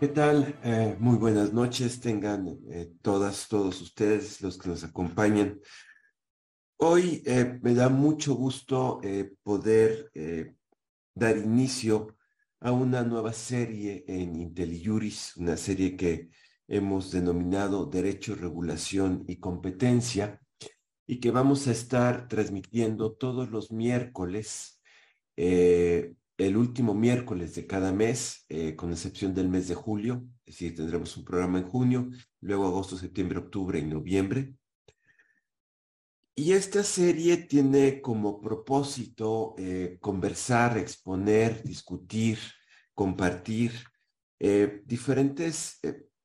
¿Qué tal? Eh, muy buenas noches. Tengan eh, todas, todos ustedes, los que nos acompañan. Hoy eh, me da mucho gusto poder dar inicio a una nueva serie en IntelliJuris, una serie que hemos denominado Derecho, Regulación y Competencia y que vamos a estar transmitiendo todos los miércoles el último miércoles de cada mes, eh, con excepción del mes de julio, es decir, tendremos un programa en junio, luego agosto, septiembre, octubre y noviembre. Y esta serie tiene como propósito eh, conversar, exponer, discutir, compartir eh, diferentes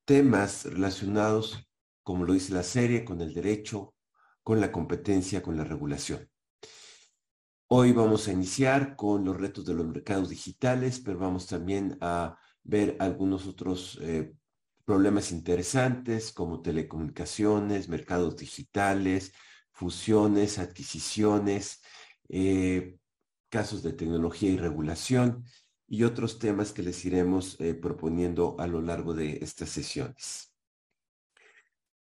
temas relacionados, como lo dice la serie, con el derecho, con la competencia, con la regulación. Hoy vamos a iniciar con los retos de los mercados digitales, pero vamos también a ver algunos otros eh, problemas interesantes como telecomunicaciones, mercados digitales, fusiones, adquisiciones, eh, casos de tecnología y regulación y otros temas que les iremos eh, proponiendo a lo largo de estas sesiones.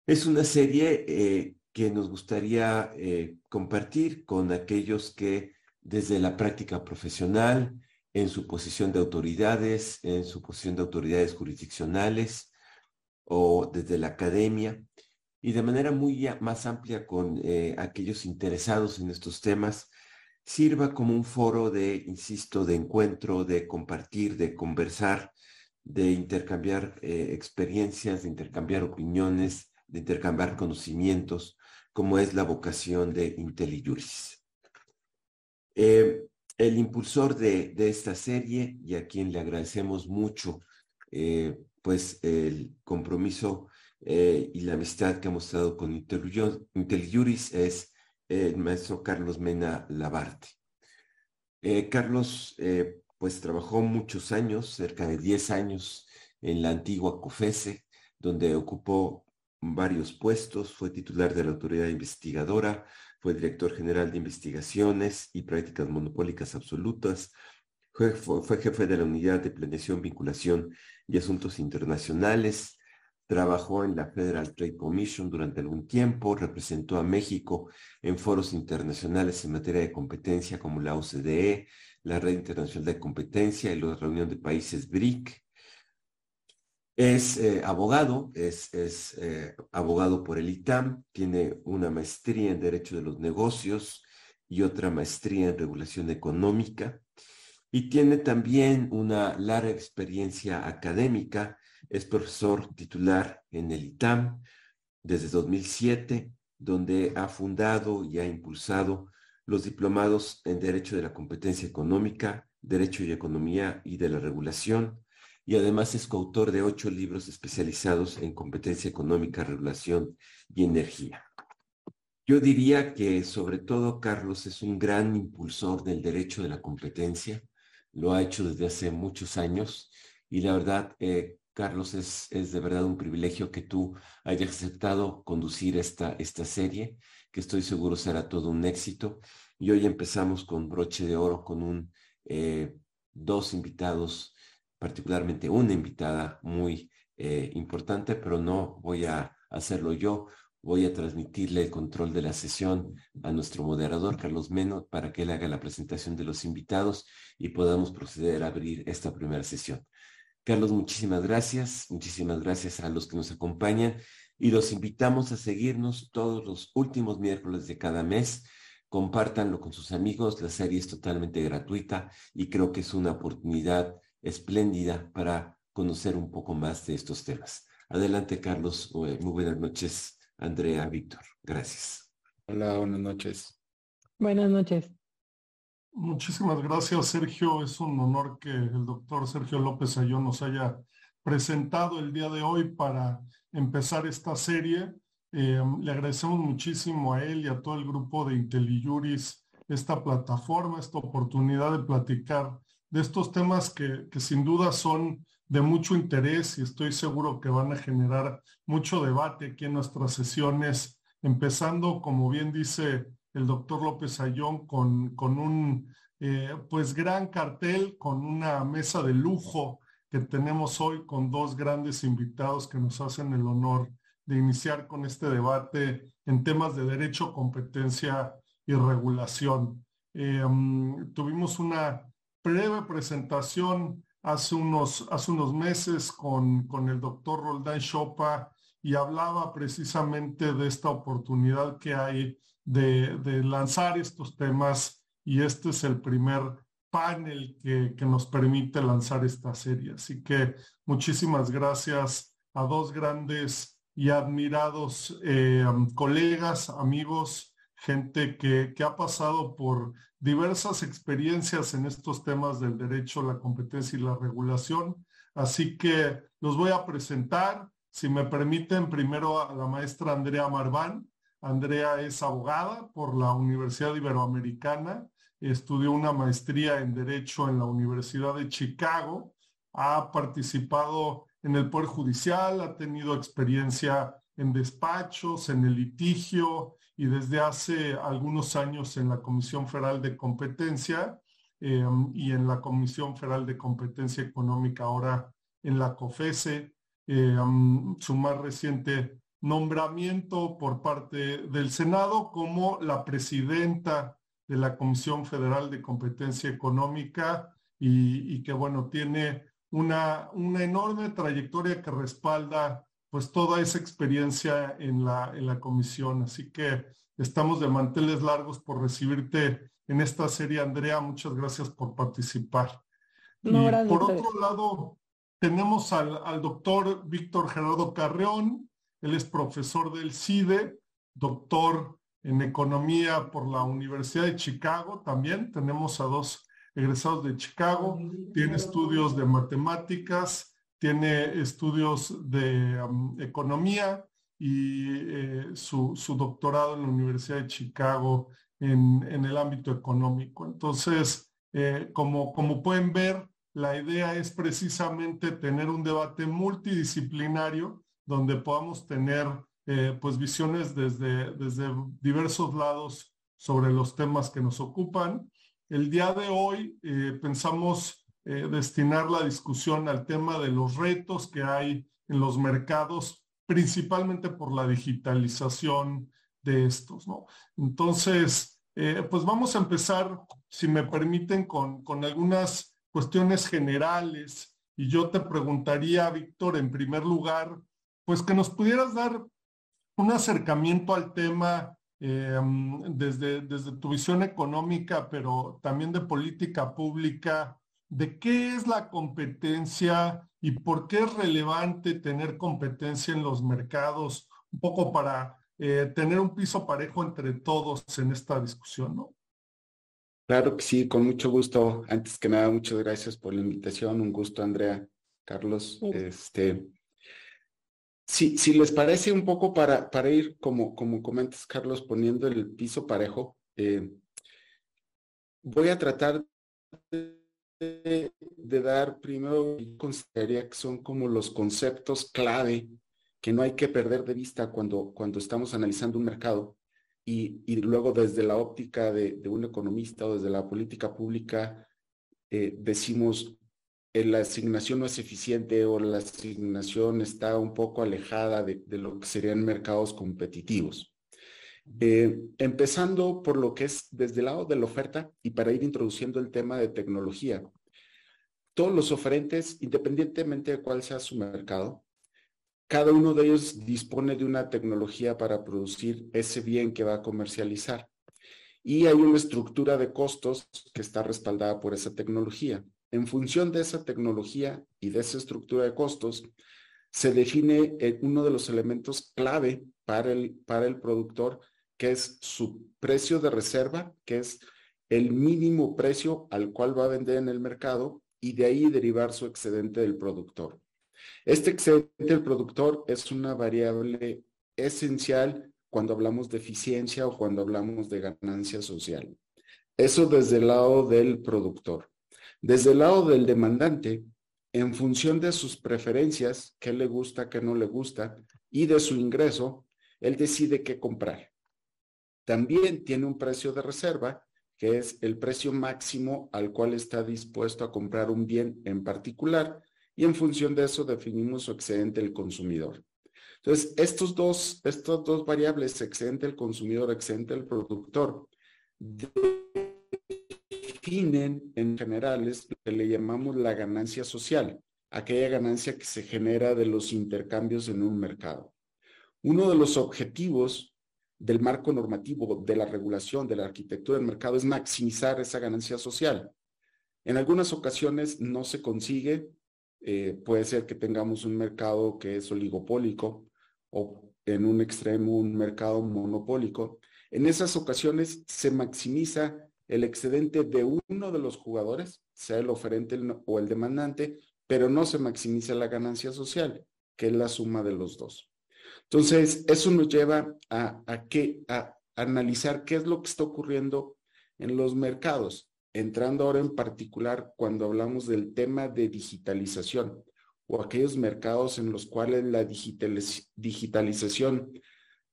Es una serie que nos gustaría eh, compartir con aquellos que desde la práctica profesional, en su posición de autoridades, en su posición de autoridades jurisdiccionales o desde la academia, y de manera muy más amplia con eh, aquellos interesados en estos temas, sirva como un foro de, insisto, de encuentro, de compartir, de conversar, de intercambiar eh, experiencias, de intercambiar opiniones, de intercambiar conocimientos, como es la vocación de IntelliJuris. Eh, el impulsor de, esta serie y a quien le agradecemos mucho eh, pues el compromiso eh, y la amistad que ha mostrado con IntelliJuris es el maestro Carlos Mena Labarte. Carlos pues trabajó muchos años, cerca de 10 años en la antigua COFESE, donde ocupó varios puestos, fue titular de la autoridad investigadora, fue director general de investigaciones y prácticas monopólicas absolutas, fue, jefe de la unidad de planeación, vinculación y asuntos internacionales, trabajó en la Federal Trade Commission durante algún tiempo, representó a México en foros internacionales en materia de competencia como la OCDE, la Red Internacional de Competencia y la Reunión de Países BRIC, es eh, abogado, es, eh, abogado por el ITAM, tiene una maestría en Derecho de los Negocios y otra maestría en Regulación Económica y tiene también una larga experiencia académica. Es profesor titular en el ITAM desde 2007, donde ha fundado y ha impulsado los diplomados en Derecho de la Competencia Económica, Derecho y Economía y de la Regulación, y además es coautor de ocho libros especializados en competencia económica, regulación y energía. Yo diría que sobre todo Carlos es un gran impulsor del derecho de la competencia, lo ha hecho desde hace muchos años y la verdad, eh, Carlos, es, es de verdad un privilegio que tú hayas aceptado conducir esta, esta serie, que estoy seguro será todo un éxito. Y hoy empezamos con broche de oro, con un, eh, dos invitados particularmente una invitada muy eh, importante, pero no voy a hacerlo yo. Voy a transmitirle el control de la sesión a nuestro moderador, Carlos Meno, para que él haga la presentación de los invitados y podamos proceder a abrir esta primera sesión. Carlos, muchísimas gracias. Muchísimas gracias a los que nos acompañan y los invitamos a seguirnos todos los últimos miércoles de cada mes. Compártanlo con sus amigos. La serie es totalmente gratuita y creo que es una oportunidad espléndida para conocer un poco más de estos temas. Adelante, Carlos. Muy buenas noches, Andrea, Víctor. Gracias. Hola, buenas noches. Buenas noches. Muchísimas gracias, Sergio. Es un honor que el doctor Sergio López Ayón nos haya presentado el día de hoy para empezar esta serie. Eh, le agradecemos muchísimo a él y a todo el grupo de IntelliJuris esta plataforma, esta oportunidad de platicar de estos temas que, sin duda son de mucho interés y estoy seguro que van a generar mucho debate aquí en nuestras sesiones, empezando, como bien dice el doctor López Ayón, con, con un eh, pues gran cartel, con una mesa de lujo que tenemos hoy con dos grandes invitados que nos hacen el honor de iniciar con este debate en temas de derecho, competencia y regulación. Eh, mm, tuvimos una breve presentación hace unos, hace unos meses con, con el doctor Roldán Chopa y hablaba precisamente de esta oportunidad que hay de, de lanzar estos temas y este es el primer panel que, que, nos permite lanzar esta serie. Así que muchísimas gracias a dos grandes y admirados eh, colegas, amigos, gente que, que, ha pasado por diversas experiencias en estos temas del derecho, la competencia y la regulación. Así que los voy a presentar. Si me permiten, primero a la maestra Andrea Marván. Andrea es abogada por la Universidad Iberoamericana estudió una maestría en Derecho en la Universidad de Chicago, ha participado en el Poder Judicial, ha tenido experiencia en despachos, en el litigio y desde hace algunos años en la Comisión Federal de Competencia em, y en la Comisión Federal de Competencia Económica, ahora en la COFESE. Em, su más reciente nombramiento por parte del Senado como la presidenta de la Comisión Federal de Competencia Económica y, que, bueno, tiene una, una enorme trayectoria que respalda pues toda esa experiencia en la, en la comisión. Así que estamos de manteles largos por recibirte en esta serie, Andrea. Muchas gracias por participar. y por otro lado, tenemos al, al doctor Víctor Gerardo Carreón. Él es profesor del CIDE, doctor en economía por la Universidad de Chicago también. Tenemos a dos egresados de Chicago. Tiene estudios de matemáticas, tiene estudios de um, economía y eh, su, doctorado en la Universidad de Chicago en, en el ámbito económico. Entonces, eh, como, como pueden ver, la idea es precisamente tener un debate multidisciplinario donde podamos tener eh, pues visiones desde, desde diversos lados sobre los temas que nos ocupan. El día de hoy pensamos eh, destinar la discusión al tema de los retos que hay en los mercados, principalmente por la digitalización de estos, ¿no? Entonces, pues vamos a empezar, si me permiten, con, con algunas cuestiones generales. Y yo te preguntaría, Víctor, en primer lugar, pues que nos pudieras dar un acercamiento al tema eh, desde, desde tu visión económica, pero también de política pública, de qué es la competencia y por qué es relevante tener competencia en los mercados, un poco para eh, tener un piso parejo entre todos en esta discusión, ¿no? Claro que sí, con mucho gusto. Antes que nada, muchas gracias por la invitación. Un gusto, Andrea, Carlos. Este, si, si les parece un poco para, para ir, como, como comentas, Carlos, poniendo el piso parejo, eh, voy a tratar de, de, dar primero, consideraría que son como los conceptos clave que no hay que perder de vista cuando, cuando estamos analizando un mercado y, y luego desde la óptica de, un economista o desde la política pública eh, decimos la asignación no es eficiente o la asignación está un poco alejada de, lo que serían mercados competitivos. Eh, empezando por lo que es desde el lado de la oferta y para ir introduciendo el tema de tecnología. Todos los oferentes, independientemente de cuál sea su mercado, cada uno de ellos dispone de una tecnología para producir ese bien que va a comercializar. Y hay una estructura de costos que está respaldada por esa tecnología. En función de esa tecnología y de esa estructura de costos, se define eh, uno de los elementos clave para el, para el productor, que es su precio de reserva, que es el mínimo precio al cual va a vender en el mercado y de ahí derivar su excedente del productor. Este excedente del productor es una variable esencial cuando hablamos de eficiencia o cuando hablamos de ganancia social. Eso desde el lado del productor. Desde el lado del demandante, en función de sus preferencias, qué le gusta, qué no le gusta, y de su ingreso, él decide qué comprar. También tiene un precio de reserva, que es el precio máximo al cual está dispuesto a comprar un bien en particular, y en función de eso definimos su excedente del consumidor. Entonces, estos dos, estas dos variables, excedente del consumidor, excedente del productor, definen en generales lo que le llamamos la ganancia social, aquella ganancia que se genera de los intercambios en un mercado. Uno de los objetivos del marco normativo, de la regulación, de la arquitectura del mercado es maximizar esa ganancia social. En algunas ocasiones no se consigue, eh, puede ser que tengamos un mercado que es oligopólico o en un extremo un mercado monopólico. En esas ocasiones se maximiza el excedente de uno de los jugadores, sea el oferente o el demandante, pero no se maximiza la ganancia social, que es la suma de los dos. Entonces, eso nos lleva a, a, analizar qué es lo que está ocurriendo en los mercados, entrando ahora en particular cuando hablamos del tema de digitalización o aquellos mercados en los cuales la digitalización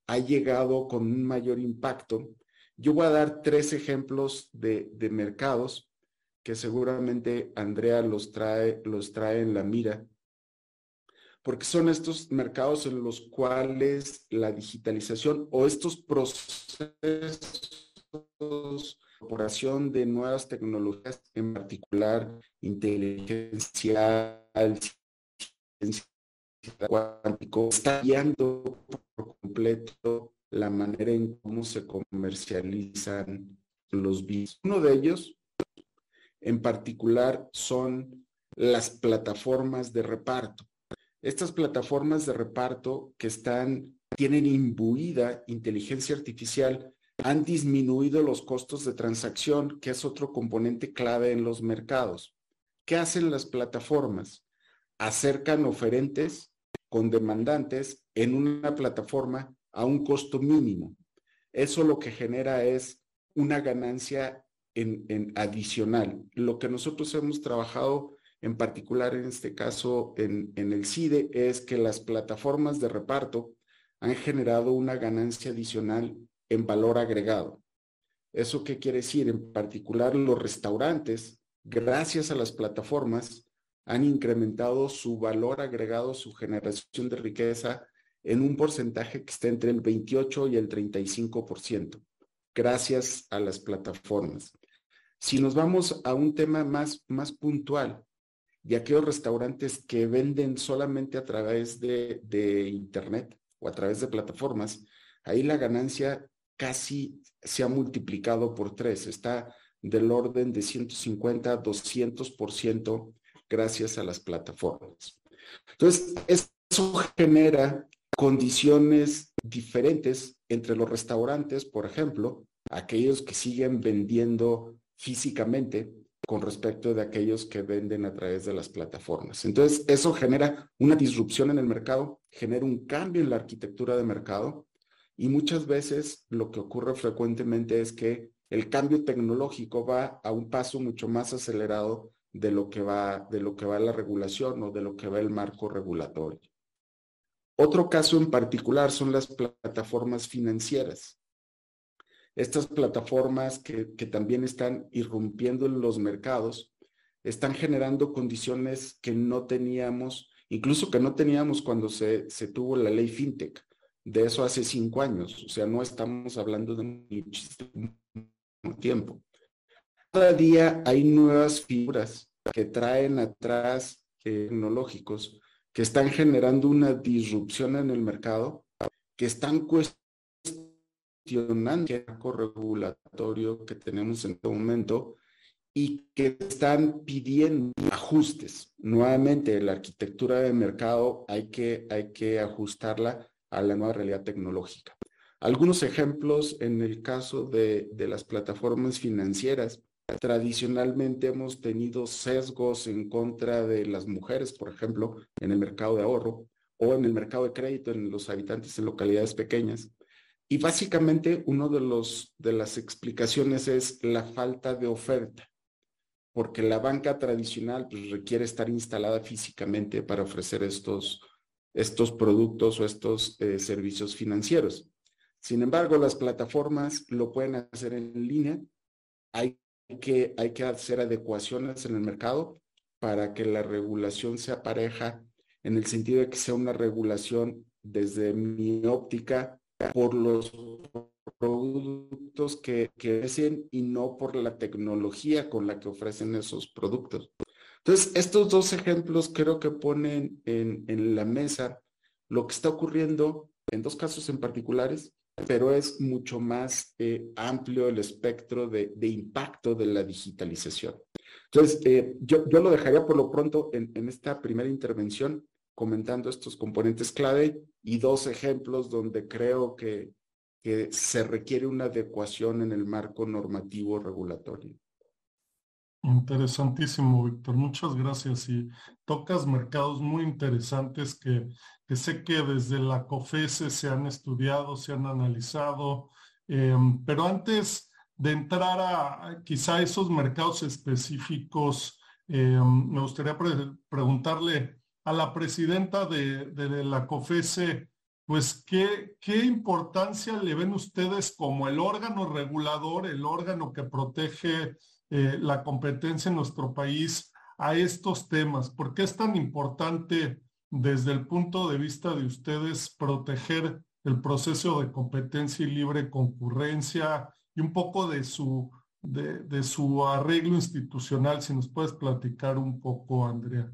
ha llegado con un mayor impacto. Yo voy a dar tres ejemplos de, de mercados que seguramente Andrea los trae, los trae en la mira porque son estos mercados en los cuales la digitalización o estos procesos incorporación de nuevas tecnologías, en particular inteligencia cuántico, está guiando por completo la manera en cómo se comercializan los bienes. Uno de ellos, en particular, son las plataformas de reparto. Estas plataformas de reparto que están, tienen imbuida inteligencia artificial, han disminuido los costos de transacción, que es otro componente clave en los mercados. ¿Qué hacen las plataformas? Acercan oferentes con demandantes en una plataforma a un costo mínimo. Eso lo que genera es una ganancia en, en adicional. Lo que nosotros hemos trabajado en particular en este caso en, el CIDE, es que las plataformas de reparto han generado una ganancia adicional en valor agregado. ¿Eso qué quiere decir? En particular los restaurantes, gracias a las plataformas, han incrementado su valor agregado, su generación de riqueza en un porcentaje que está entre el 28 y el 35%, gracias a las plataformas. Si nos vamos a un tema más, más puntual, y aquellos restaurantes que venden solamente a través de, de Internet o a través de plataformas, ahí la ganancia casi se ha multiplicado por tres, está del orden de 150 a 200% gracias a las plataformas. Entonces, eso genera condiciones diferentes entre los restaurantes, por ejemplo, aquellos que siguen vendiendo físicamente con respecto de aquellos que venden a través de las plataformas. Entonces, eso genera una disrupción en el mercado, genera un cambio en la arquitectura de mercado y muchas veces lo que ocurre frecuentemente es que el cambio tecnológico va a un paso mucho más acelerado de lo que va de lo que va la regulación o de lo que va el marco regulatorio. Otro caso en particular son las plataformas financieras estas plataformas que, también están irrumpiendo en los mercados, están generando condiciones que no teníamos, incluso que no teníamos cuando se, se tuvo la ley FinTech. De eso hace cinco años, o sea, no estamos hablando de muchísimo tiempo. Cada día hay nuevas figuras que traen atrás tecnológicos que están generando una disrupción en el mercado, que están cuestionando marco regulatorio que tenemos en este momento y que están pidiendo ajustes. Nuevamente, la arquitectura de mercado hay que, hay que ajustarla a la nueva realidad tecnológica. Algunos ejemplos en el caso de, de las plataformas financieras. Tradicionalmente hemos tenido sesgos en contra de las mujeres, por ejemplo, en el mercado de ahorro o en el mercado de crédito en los habitantes en localidades pequeñas. Y básicamente uno de los de las explicaciones es la falta de oferta, porque la banca tradicional pues, requiere estar instalada físicamente para ofrecer estos estos productos o estos eh, servicios financieros. Sin embargo, las plataformas lo pueden hacer en línea. Hay que, hay que hacer adecuaciones en el mercado, para que la regulación sea pareja, en el sentido de que sea una regulación desde mi óptica por los productos que, que ofrecen y no por la tecnología con la que ofrecen esos productos. Entonces, estos dos ejemplos creo que ponen en, en la mesa lo que está ocurriendo en dos casos en particulares, pero es mucho más eh, amplio el espectro de, de, impacto de la digitalización. Entonces, eh, yo, yo, lo dejaría por lo pronto en, en esta primera intervención comentando estos componentes clave y dos ejemplos donde creo que, que se requiere una adecuación en el marco normativo regulatorio. Interesantísimo, Víctor. Muchas gracias. Y tocas mercados muy interesantes que, que sé que desde la COFESE se han estudiado, se han analizado. Eh, pero antes de entrar a, quizá esos mercados específicos, eh, me gustaría pre preguntarle a la presidenta de, la COFESE, pues ¿qué, qué importancia le ven ustedes como el órgano regulador, el órgano que protege eh, la competencia en nuestro país a estos temas? ¿Por qué es tan importante desde el punto de vista de ustedes proteger el proceso de competencia y libre concurrencia y un poco de su, de su arreglo institucional? Si nos puedes platicar un poco, Andrea.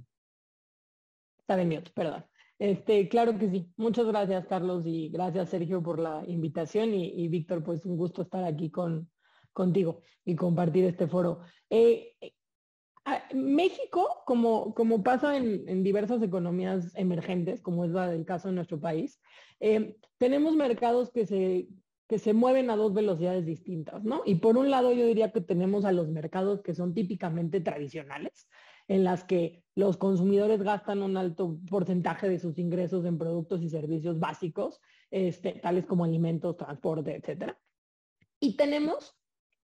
De mute, perdón. Este, claro que sí. Muchas gracias, Carlos, y gracias, Sergio, por la invitación. Y, Víctor, pues un gusto estar aquí con, contigo y compartir este foro. Eh, México, como, como pasa en, en, diversas economías emergentes, como es del caso de nuestro país, eh, tenemos mercados que se, que se mueven a dos velocidades distintas, ¿no? Y por un lado yo diría que tenemos a los mercados que son típicamente tradicionales, en las que los consumidores gastan un alto porcentaje de sus ingresos en productos y servicios básicos, este, tales como alimentos, transporte, etc. Y tenemos,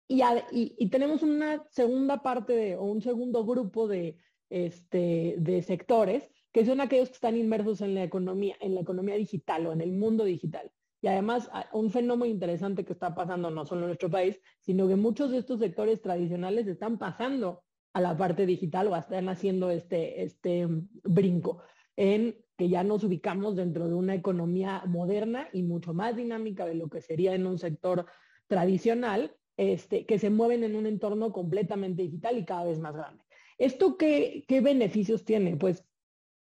y, tenemos una segunda parte de, o un segundo grupo de, este, de sectores que son aquellos que están inmersos en la economía, en la economía digital o en el mundo digital. Y además, un fenómeno interesante que está pasando no solo en nuestro país, sino que muchos de estos sectores tradicionales están pasando a la parte digital o están haciendo este, este brinco en que ya nos ubicamos dentro de una economía moderna y mucho más dinámica de lo que sería en un sector tradicional, este, que se mueven en un entorno completamente digital y cada vez más grande. ¿Esto qué, qué beneficios tiene? Pues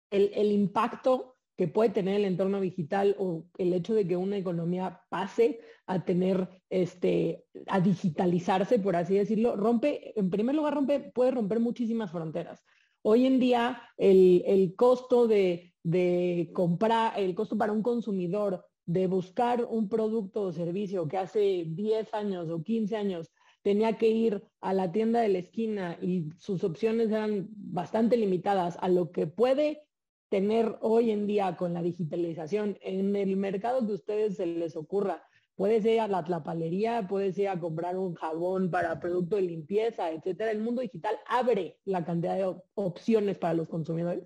el, el impacto que puede tener el entorno digital o el hecho de que una economía pase a tener, este, a digitalizarse, por así decirlo, rompe, en primer lugar, rompe, puede romper muchísimas fronteras. Hoy en día, el, el costo de, de comprar, el costo para un consumidor de buscar un producto o servicio que hace 10 años o 15 años tenía que ir a la tienda de la esquina y sus opciones eran bastante limitadas a lo que puede tener hoy en día con la digitalización en el mercado que a ustedes se les ocurra. Puede ser a la tlapalería, puede ser a comprar un jabón para producto de limpieza, etcétera. El mundo digital abre la cantidad de opciones para los consumidores,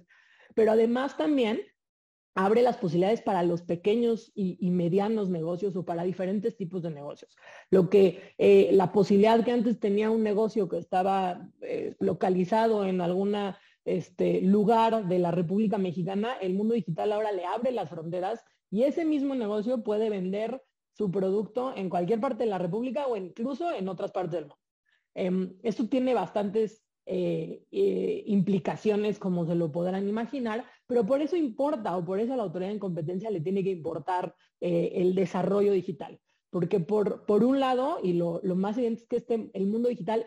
pero además también abre las posibilidades para los pequeños y, medianos negocios o para diferentes tipos de negocios. Lo que eh, la posibilidad que antes tenía un negocio que estaba eh, localizado en alguna este, lugar de la República Mexicana, el mundo digital ahora le abre las fronteras y ese mismo negocio puede vender su producto en cualquier parte de la República o incluso en otras partes del mundo. Eh, esto tiene bastantes eh, eh, implicaciones como se lo podrán imaginar, pero por eso importa o por eso a la autoridad en competencia le tiene que importar eh, el desarrollo digital. Porque por, por un lado, y lo, lo más evidente es que este, el mundo digital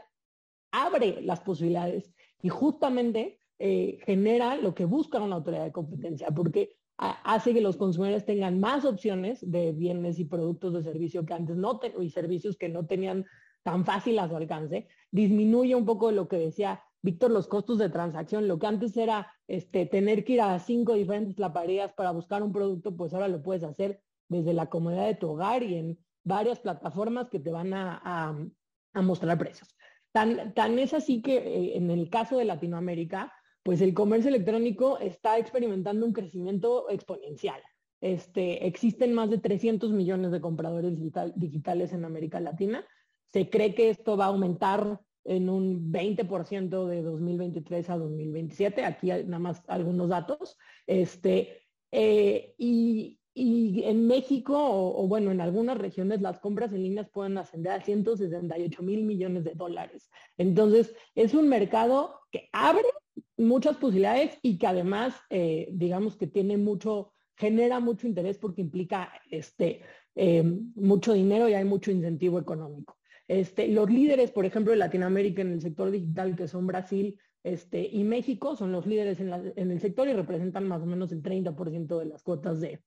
abre las posibilidades y justamente eh, genera lo que busca una autoridad de competencia, porque hace que los consumidores tengan más opciones de bienes y productos de servicio que antes no y servicios que no tenían tan fácil a su alcance, disminuye un poco lo que decía Víctor, los costos de transacción. Lo que antes era este, tener que ir a cinco diferentes laparerías para buscar un producto, pues ahora lo puedes hacer desde la comodidad de tu hogar y en varias plataformas que te van a, a, a mostrar precios. Tan, tan, es así que eh, en el caso de Latinoamérica, pues el comercio electrónico está experimentando un crecimiento exponencial. Este, existen más de 300 millones de compradores digital, digitales en América Latina. Se cree que esto va a aumentar en un 20% de 2023 a 2027. Aquí hay nada más algunos datos. Este, eh, y, y, en México, o, bueno, en algunas regiones, las compras en líneas pueden ascender a 168 mil millones de dólares. Entonces, es un mercado que abre muchas posibilidades y que además, eh, digamos que tiene mucho, genera mucho interés porque implica este, eh, mucho dinero y hay mucho incentivo económico. Este, los líderes, por ejemplo, de Latinoamérica en el sector digital, que son Brasil este, y México, son los líderes en, el sector y representan más o menos el 30% de las cuotas de,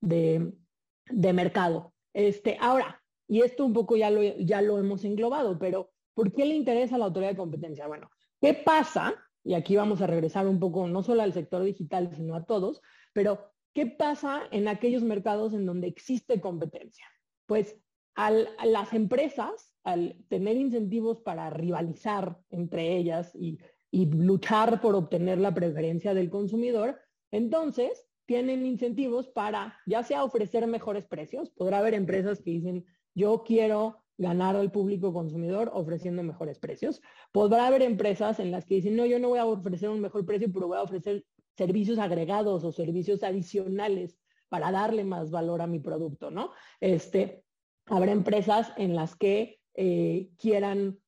de, mercado. Este, ahora, y esto un poco ya lo, ya lo hemos englobado, pero ¿por qué le interesa a la autoridad de competencia? Bueno, ¿qué pasa? Y aquí vamos a regresar un poco no solo al sector digital, sino a todos, pero ¿qué pasa en aquellos mercados en donde existe competencia? Pues al, las empresas, al tener incentivos para rivalizar entre ellas y, luchar por obtener la preferencia del consumidor, entonces tienen incentivos para ya sea ofrecer mejores precios, podrá haber empresas que dicen, yo quiero ganar al público consumidor ofreciendo mejores precios. Podrá haber empresas en las que dicen, no, yo no voy a ofrecer un mejor precio, pero voy a ofrecer servicios agregados o servicios adicionales para darle más valor a mi producto, ¿no? Este, habrá empresas en las que eh, quieran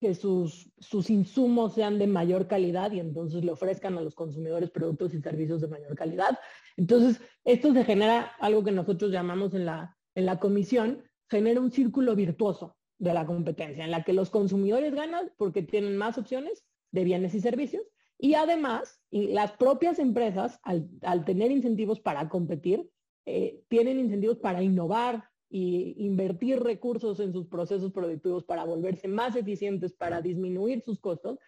que sus, sus insumos sean de mayor calidad y entonces le ofrezcan a los consumidores productos y servicios de mayor calidad. Entonces, esto se genera algo que nosotros llamamos en la, en la comisión, genera un círculo virtuoso de la competencia, en la que los consumidores ganan porque tienen más opciones de bienes y servicios y además las propias empresas, al, tener incentivos para competir, eh, tienen incentivos para innovar, y invertir recursos en sus procesos productivos para volverse más eficientes, para disminuir sus costos.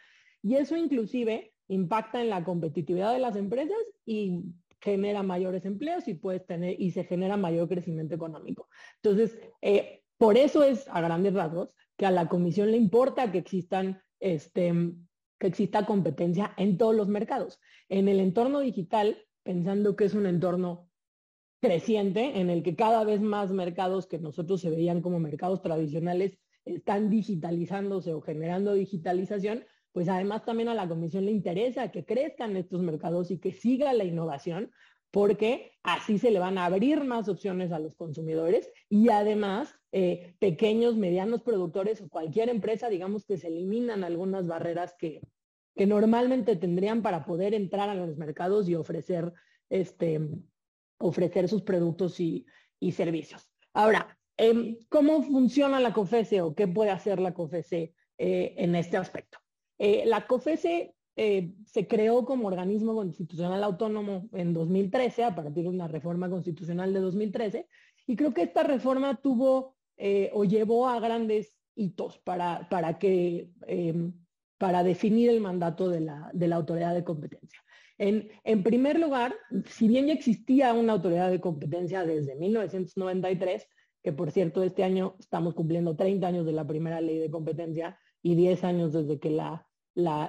Y eso inclusive impacta en la competitividad de las empresas y genera mayores empleos y puedes tener y se genera mayor crecimiento económico. Entonces, eh, por eso es a grandes rasgos que a la comisión le importa que existan este, que exista competencia en todos los mercados. En el entorno digital, pensando que es un entorno creciente en el que cada vez más mercados que nosotros se veían como mercados tradicionales están digitalizándose o generando digitalización, pues además también a la Comisión le interesa que crezcan estos mercados y que siga la innovación, porque así se le van a abrir más opciones a los consumidores y además eh, pequeños, medianos productores o cualquier empresa, digamos que se eliminan algunas barreras que, que normalmente tendrían para poder entrar a los mercados y ofrecer este, ofrecer sus productos y, servicios. Ahora, em, ¿cómo funciona la COFESE o qué puede hacer la COFESE eh, en este aspecto? Eh, la COFESE eh, se creó como organismo constitucional autónomo en 2013, a partir de una reforma constitucional de 2013, y creo que esta reforma tuvo o llevó a grandes hitos para, para, que, em, para definir el mandato de la, de la autoridad de competencia. En, primer lugar, si bien ya existía una autoridad de competencia desde 1993, que por cierto este año estamos cumpliendo 30 años de la primera ley de competencia y 10 años desde que la,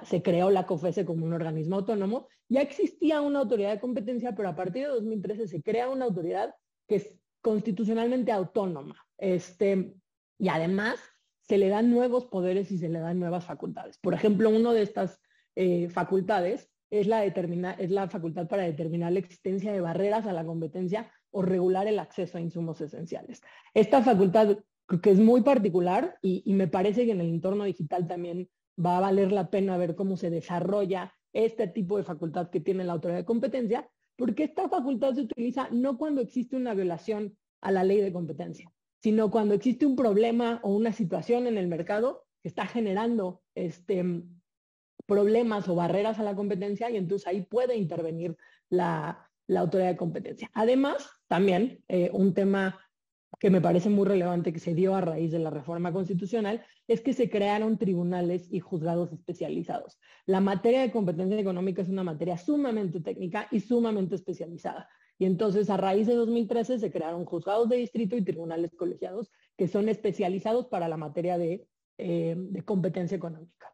se creó la COFESE como un organismo autónomo, ya existía una autoridad de competencia, pero a partir de 2013 se crea una autoridad que es constitucionalmente autónoma. Este, y además se le dan nuevos poderes y se le dan nuevas facultades. Por ejemplo, una de estas eh, facultades es la, es la facultad para determinar la existencia de barreras a la competencia o regular el acceso a insumos esenciales. Esta facultad que es muy particular y, me parece que en el entorno digital también va a valer la pena ver cómo se desarrolla este tipo de facultad que tiene la autoridad de competencia, porque esta facultad se utiliza no cuando existe una violación a la ley de competencia, sino cuando existe un problema o una situación en el mercado que está generando este, problemas o barreras a la competencia y entonces ahí puede intervenir la, autoridad de competencia. Además, también eh, un tema que me parece muy relevante que se dio a raíz de la reforma constitucional es que se crearon tribunales y juzgados especializados. La materia de competencia económica es una materia sumamente técnica y sumamente especializada. Y entonces a raíz de 2013 se crearon juzgados de distrito y tribunales colegiados que son especializados para la materia de eh, competencia económica.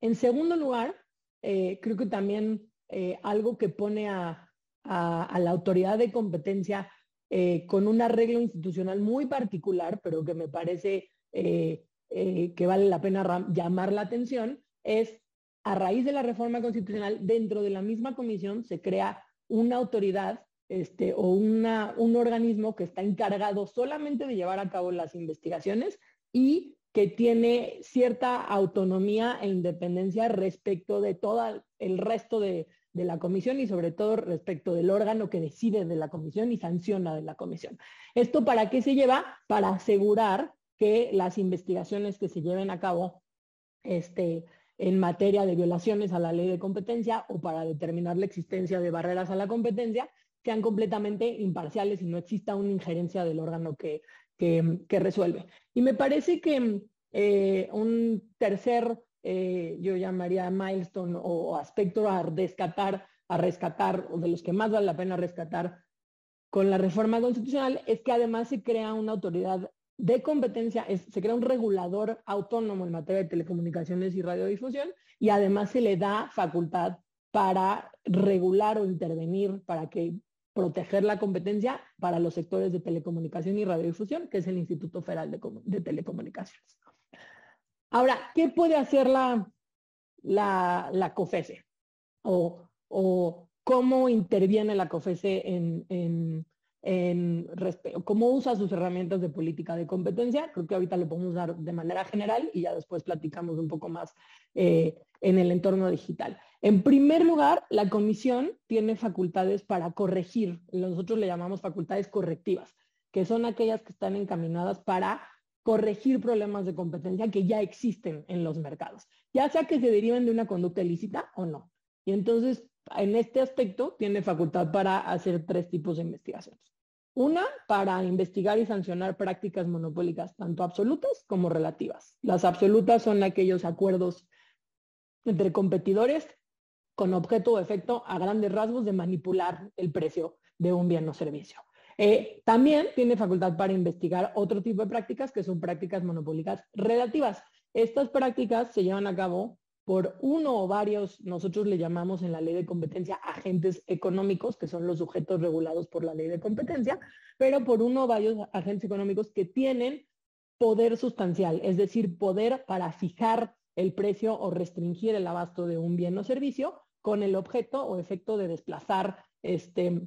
En segundo lugar, eh, creo que también eh, algo que pone a, la autoridad de competencia eh, con un arreglo institucional muy particular, pero que me parece eh, que vale la pena llamar la atención es a raíz de la reforma constitucional, dentro de la misma comisión se crea una autoridad este, o una, un organismo que está encargado solamente de llevar a cabo las investigaciones y que tiene cierta autonomía e independencia respecto de todo el resto de, de la comisión y sobre todo respecto del órgano que decide de la comisión y sanciona de la comisión. ¿Esto para qué se lleva? Para asegurar que las investigaciones que se lleven a cabo este, en materia de violaciones a la ley de competencia o para determinar la existencia de barreras a la competencia sean completamente imparciales y no exista una injerencia del órgano que, que, resuelve. Y me parece que eh, un tercer, eh, yo llamaría milestone o aspecto a rescatar, a rescatar, o de los que más vale la pena rescatar con la reforma constitucional, es que además se crea una autoridad de competencia, se crea un regulador autónomo en materia de telecomunicaciones y radiodifusión y además se le da facultad para regular o intervenir para que proteger la competencia para los sectores de telecomunicación y radiodifusión, que es el Instituto Federal de, Telecomunicaciones. Ahora, ¿qué puede hacer la, la, COFESE? O, o, cómo interviene la COFESE en en cómo usa sus herramientas de política de competencia. Creo que ahorita lo podemos dar de manera general y ya después platicamos un poco más eh, en el entorno digital. En primer lugar, la comisión tiene facultades para corregir, nosotros le llamamos facultades correctivas, que son aquellas que están encaminadas para corregir problemas de competencia que ya existen en los mercados, ya sea que se deriven de una conducta ilícita o no. Y entonces, en este aspecto, tiene facultad para hacer tres tipos de investigaciones. Una, para investigar y sancionar prácticas monopólicas, tanto absolutas como relativas. Las absolutas son aquellos acuerdos entre competidores con objeto o efecto a grandes rasgos de manipular el precio de un bien o servicio. Eh, también tiene facultad para investigar otro tipo de prácticas que son prácticas monopólicas relativas. Estas prácticas se llevan a cabo por uno o varios, nosotros le llamamos en la ley de competencia agentes económicos, que son los sujetos regulados por la ley de competencia, pero por uno o varios agentes económicos que tienen poder sustancial, es decir, poder para fijar el precio o restringir el abasto de un bien o servicio con el objeto o efecto de desplazar este,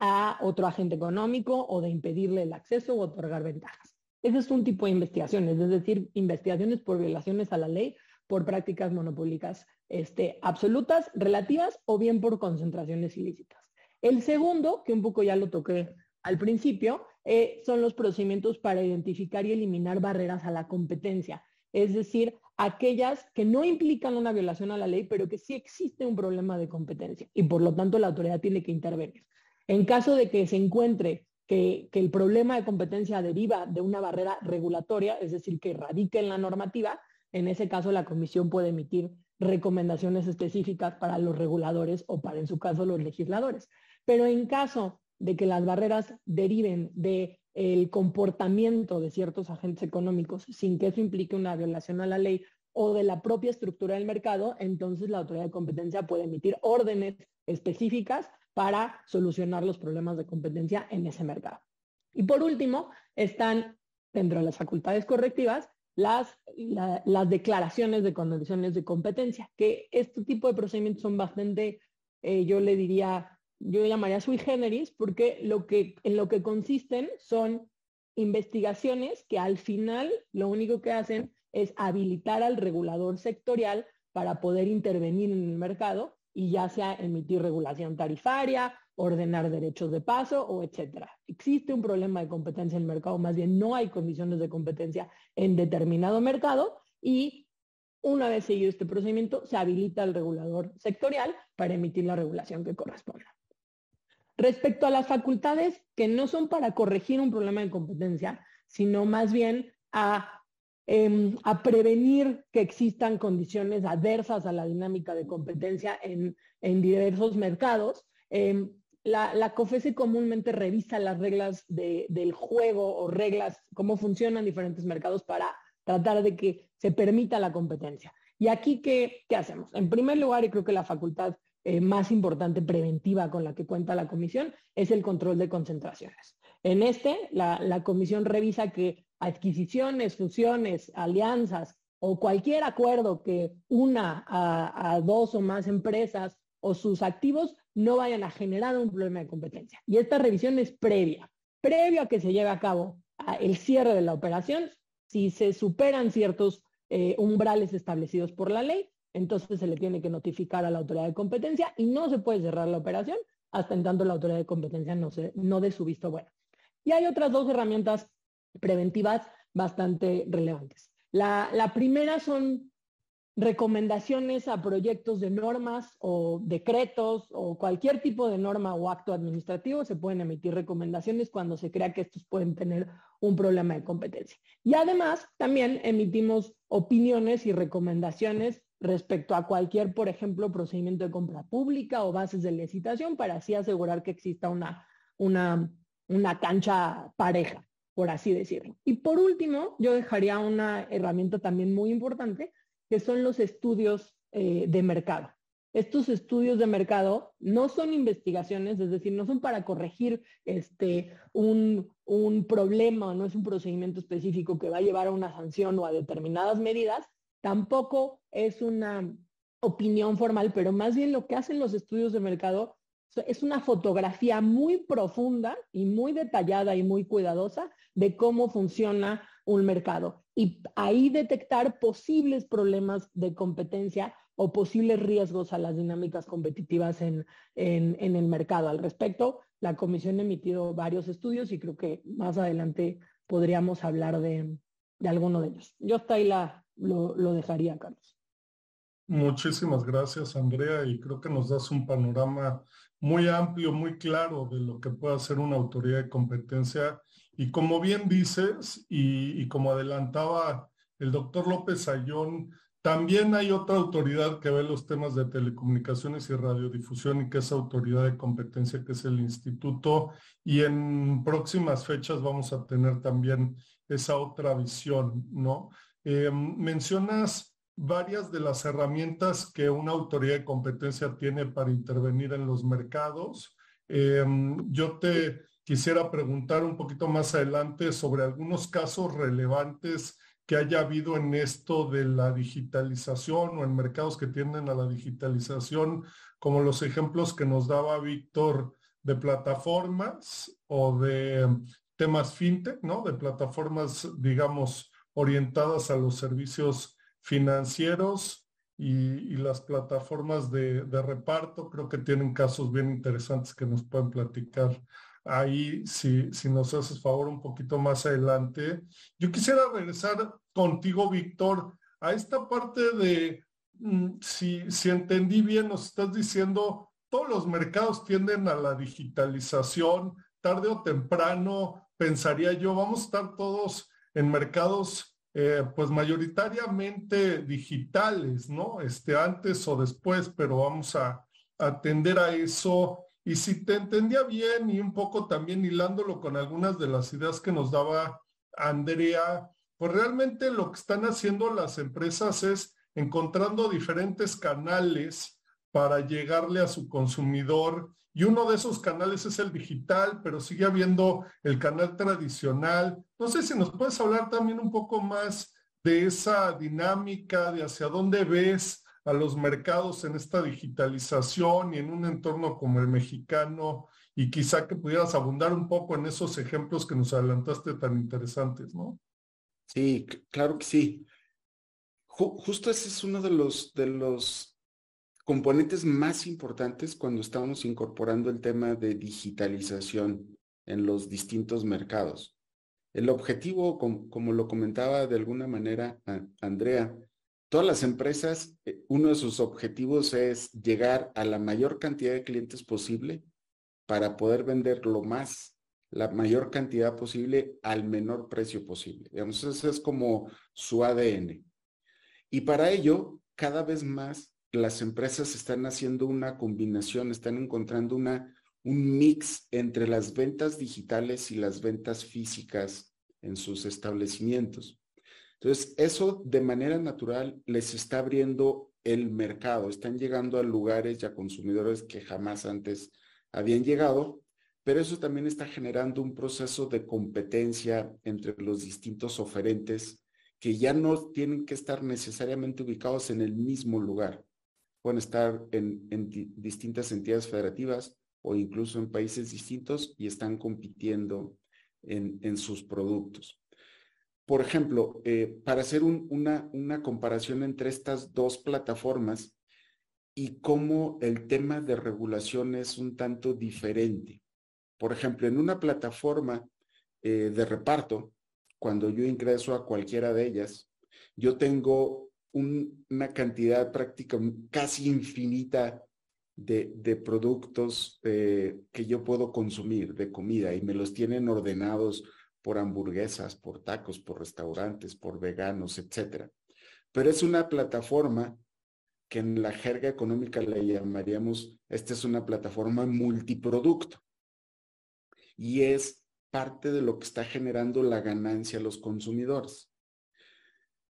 a otro agente económico o de impedirle el acceso o otorgar ventajas. Ese es un tipo de investigaciones, es decir, investigaciones por violaciones a la ley por prácticas monopólicas este, absolutas, relativas o bien por concentraciones ilícitas. El segundo, que un poco ya lo toqué al principio, eh, son los procedimientos para identificar y eliminar barreras a la competencia, es decir, aquellas que no implican una violación a la ley, pero que sí existe un problema de competencia y por lo tanto la autoridad tiene que intervenir. En caso de que se encuentre que, el problema de competencia deriva de una barrera regulatoria, es decir, que radique en la normativa, en ese caso, la comisión puede emitir recomendaciones específicas para los reguladores o para, en su caso, los legisladores. Pero en caso de que las barreras deriven del el comportamiento de ciertos agentes económicos sin que eso implique una violación a la ley o de la propia estructura del mercado, entonces la autoridad de competencia puede emitir órdenes específicas para solucionar los problemas de competencia en ese mercado. Y por último, están dentro de las facultades correctivas las, declaraciones de condiciones de competencia, que este tipo de procedimientos son bastante, eh, yo le diría, yo llamaría sui generis, porque lo que, en lo que consisten son investigaciones que al final lo único que hacen es habilitar al regulador sectorial para poder intervenir en el mercado y ya sea emitir regulación tarifaria ordenar derechos de paso o etcétera. Existe un problema de competencia en el mercado, más bien no hay condiciones de competencia en determinado mercado y una vez seguido este procedimiento se habilita el regulador sectorial para emitir la regulación que corresponda. Respecto a las facultades que no son para corregir un problema de competencia, sino más bien a, em, a prevenir que existan condiciones adversas a la dinámica de competencia en, diversos mercados, em, la, la COFESE comúnmente revisa las reglas del juego o reglas, cómo funcionan diferentes mercados para tratar de que se permita la competencia. Y aquí, ¿qué, hacemos? En primer lugar, y creo que la facultad eh, más importante preventiva con la que cuenta la comisión es el control de concentraciones. En este, la comisión revisa que adquisiciones, fusiones, alianzas o cualquier acuerdo que una a, dos o más empresas o sus activos no vayan a generar un problema de competencia. Y esta revisión es previa, previo a que se lleve a cabo el cierre de la operación. Si se superan ciertos eh, umbrales establecidos por la ley, entonces se le tiene que notificar a la autoridad de competencia y no se puede cerrar la operación hasta en tanto la autoridad de competencia no, se, no dé su visto bueno. Y hay otras dos herramientas preventivas bastante relevantes. La, primera son recomendaciones a proyectos de normas o decretos o cualquier tipo de norma o acto administrativo, se pueden emitir recomendaciones cuando se crea que estos pueden tener un problema de competencia. Y además, también emitimos opiniones y recomendaciones respecto a cualquier, por ejemplo, procedimiento de compra pública o bases de licitación para así asegurar que exista una, una, una cancha pareja, por así decirlo. Y por último, yo dejaría una herramienta también muy importante, que son los estudios eh, de mercado. Estos estudios de mercado no son investigaciones, es decir, no son para corregir este, un, un problema, no es un procedimiento específico que va a llevar a una sanción o a determinadas medidas, tampoco es una opinión formal, pero más bien lo que hacen los estudios de mercado es una fotografía muy profunda y muy detallada y muy cuidadosa de cómo funciona un mercado y ahí detectar posibles problemas de competencia o posibles riesgos a las dinámicas competitivas en, en, el mercado. Al respecto, la comisión ha emitido varios estudios y creo que más adelante podríamos hablar de, de alguno de ellos. Yo hasta ahí lo, lo dejaría, Carlos. Muchísimas gracias, Andrea, y creo que nos das un panorama muy amplio, muy claro de lo que puede hacer una autoridad de competencia. Y como bien dices, y, como adelantaba el doctor López Ayón, también hay otra autoridad que ve los temas de telecomunicaciones y radiodifusión y que es autoridad de competencia, que es el instituto. Y en próximas fechas vamos a tener también esa otra visión, ¿no? Eh, mencionas varias de las herramientas que una autoridad de competencia tiene para intervenir en los mercados. Eh, yo te quisiera preguntar un poquito más adelante sobre algunos casos relevantes que haya habido en esto de la digitalización o en mercados que tienden a la digitalización, como los ejemplos que nos daba Víctor de plataformas o de temas fintech, ¿no? De plataformas, digamos, orientadas a los servicios financieros y, las plataformas de, reparto. Creo que tienen casos bien interesantes que nos pueden platicar ahí, si, si nos haces favor un poquito más adelante. Yo quisiera regresar contigo, Víctor, a esta parte de, mm, si, si entendí bien, nos estás diciendo, todos los mercados tienden a la digitalización, tarde o temprano, pensaría yo, vamos a estar todos en mercados eh, pues mayoritariamente digitales, ¿no? Este, antes o después, pero vamos a atender a eso y si te entendía bien y un poco también hilándolo con algunas de las ideas que nos daba Andrea, pues realmente lo que están haciendo las empresas es encontrando diferentes canales para llegarle a su consumidor y uno de esos canales es el digital, pero sigue habiendo el canal tradicional. No sé si nos puedes hablar también un poco más de esa dinámica, de hacia dónde ves a los mercados en esta digitalización y en un entorno como el mexicano y quizá que pudieras abundar un poco en esos ejemplos que nos adelantaste tan interesantes, ¿no? Sí, claro que sí. justo ese es uno de los, de los componentes más importantes cuando estamos incorporando el tema de digitalización en los distintos mercados. El objetivo, como lo comentaba de alguna manera Andrea, Todas las empresas, eh, uno de sus objetivos es llegar a la mayor cantidad de clientes posible para poder vender lo más, la mayor cantidad posible al menor precio posible. Digamos, es como su ADN. Y para ello, cada vez más las empresas están haciendo una combinación, están encontrando una, un mix entre las ventas digitales y las ventas físicas en sus establecimientos. Entonces, eso de manera natural les está abriendo el mercado, están llegando a lugares y a consumidores que jamás antes habían llegado, pero eso también está generando un proceso de competencia entre los distintos oferentes que ya no tienen que estar necesariamente ubicados en el mismo lugar. Pueden estar en, distintas entidades federativas o incluso en países distintos y están compitiendo en, sus productos. Por ejemplo, eh, para hacer una, comparación entre estas dos plataformas y cómo el tema de regulación es un tanto diferente. Por ejemplo, en una plataforma eh, de reparto, cuando yo ingreso a cualquiera de ellas, yo tengo una cantidad práctica casi infinita de, productos eh, que yo puedo consumir, de comida, y me los tienen ordenados por hamburguesas, por tacos, por restaurantes, por veganos, etc. Pero es una plataforma que en la jerga económica le llamaríamos, esta es una plataforma multiproducto. Y es parte de lo que está generando la ganancia a los consumidores.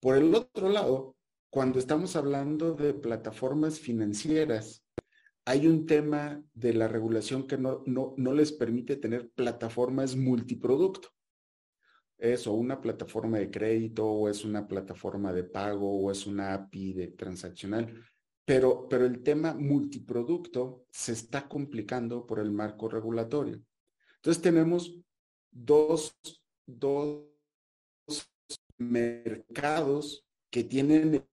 Por el otro lado, cuando estamos hablando de plataformas financieras, hay un tema de la regulación que no, no, no les permite tener plataformas multiproducto. Es o una plataforma de crédito, o es una plataforma de pago, o es una API de transaccional. Pero, pero el tema multiproducto se está complicando por el marco regulatorio. Entonces tenemos dos, dos mercados que tienen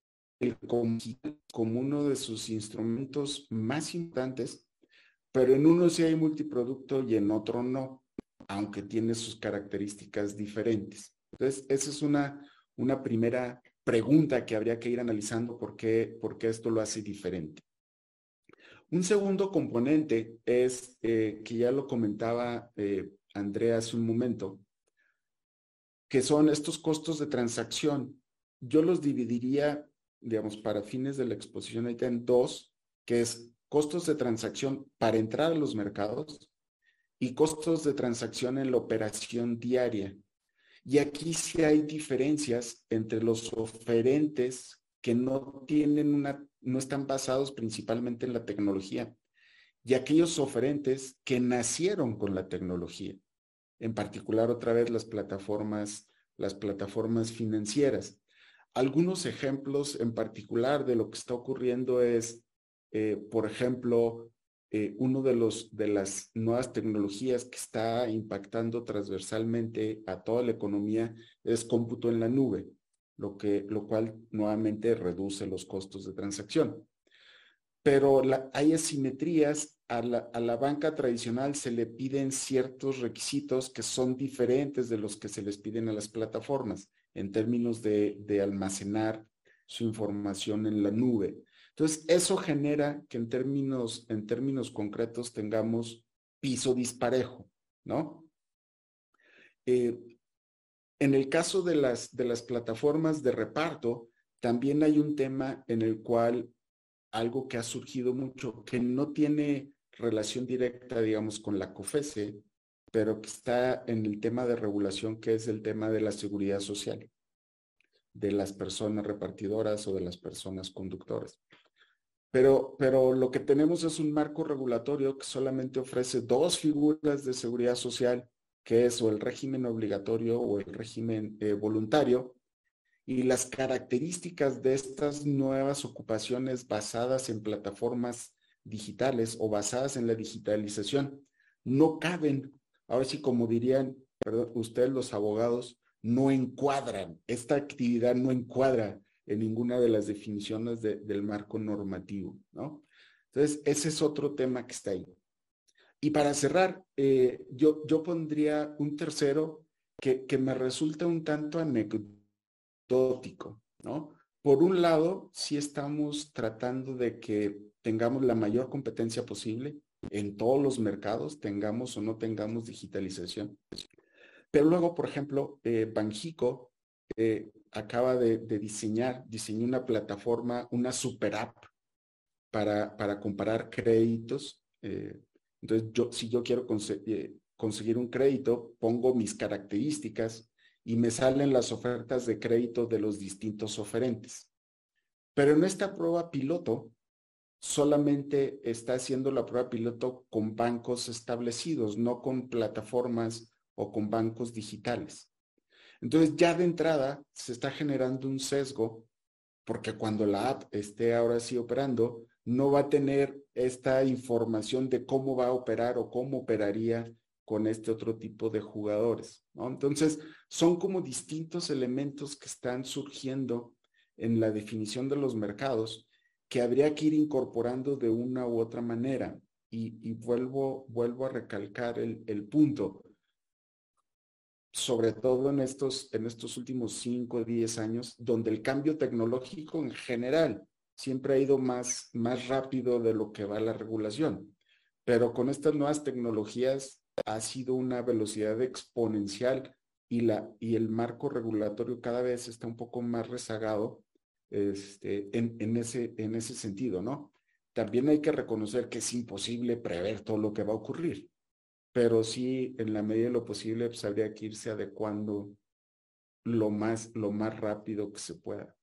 el como uno de sus instrumentos más importantes, pero en uno sí hay multiproducto y en otro no, aunque tiene sus características diferentes. Entonces, esa es una, una primera pregunta que habría que ir analizando por qué, por qué esto lo hace diferente. Un segundo componente es, eh, que ya lo comentaba eh, Andrea hace un momento, que son estos costos de transacción. Yo los dividiría, digamos, para fines de la exposición en dos, que es costos de transacción para entrar a los mercados y costos de transacción en la operación diaria. Y aquí sí hay diferencias entre los oferentes que no tienen una, no están basados principalmente en la tecnología y aquellos oferentes que nacieron con la tecnología, en particular otra vez las plataformas, las plataformas financieras. Algunos ejemplos en particular de lo que está ocurriendo es, eh, por ejemplo, eh, uno de los de las nuevas tecnologías que está impactando transversalmente a toda la economía es cómputo en la nube, lo que lo cual nuevamente reduce los costos de transacción pero hay asimetrías. A la, banca tradicional se le piden ciertos requisitos que son diferentes de los que se les piden a las plataformas en términos de, almacenar su información en la nube. Entonces, eso genera que en términos, en términos concretos tengamos piso disparejo, ¿no? Eh, en el caso de las, de las plataformas de reparto, también hay un tema en el cual algo que ha surgido mucho, que no tiene relación directa, digamos, con la COFESE, pero que está en el tema de regulación, que es el tema de la seguridad social de las personas repartidoras o de las personas conductoras. Pero, pero lo que tenemos es un marco regulatorio que solamente ofrece dos figuras de seguridad social, que es o el régimen obligatorio o el régimen eh, voluntario, y las características de estas nuevas ocupaciones basadas en plataformas digitales o basadas en la digitalización no caben, ahora sí como dirían ustedes los abogados, no encuadran, esta actividad no encuadra en ninguna de las definiciones del marco normativo, ¿no? Entonces, ese es otro tema que está ahí. Y para cerrar, eh, yo, yo pondría un tercero que, que me resulta un tanto anecdótico ¿no? Por un lado, sí estamos tratando de que tengamos la mayor competencia posible en todos los mercados, tengamos o no tengamos digitalización. Pero luego, por ejemplo, eh, eh, acaba de, diseñar, diseñó una plataforma, una super app para, para comparar créditos. Eh, entonces, yo, si yo quiero conseguir un crédito, pongo mis características y me salen las ofertas de crédito de los distintos oferentes. Pero en esta prueba piloto, solamente está haciendo la prueba piloto con bancos establecidos, no con plataformas o con bancos digitales. Entonces ya de entrada se está generando un sesgo porque cuando la app esté ahora sí operando, no va a tener esta información de cómo va a operar o cómo operaría con este otro tipo de jugadores. Entonces, son como distintos elementos que están surgiendo en la definición de los mercados que habría que ir incorporando de una u otra manera. Y, vuelvo, vuelvo a recalcar el, punto, sobre todo en estos, en estos últimos 5 o 10 años, donde el cambio tecnológico en general siempre ha ido más, más rápido de lo que va la regulación. Pero con estas nuevas tecnologías ha sido una velocidad exponencial y, la, y el marco regulatorio cada vez está un poco más rezagado este, en, ese, en ese sentido, ¿no? También hay que reconocer que es imposible prever todo lo que va a ocurrir, pero sí, en la medida de lo posible, pues habría que irse adecuando lo más, lo más rápido que se pueda.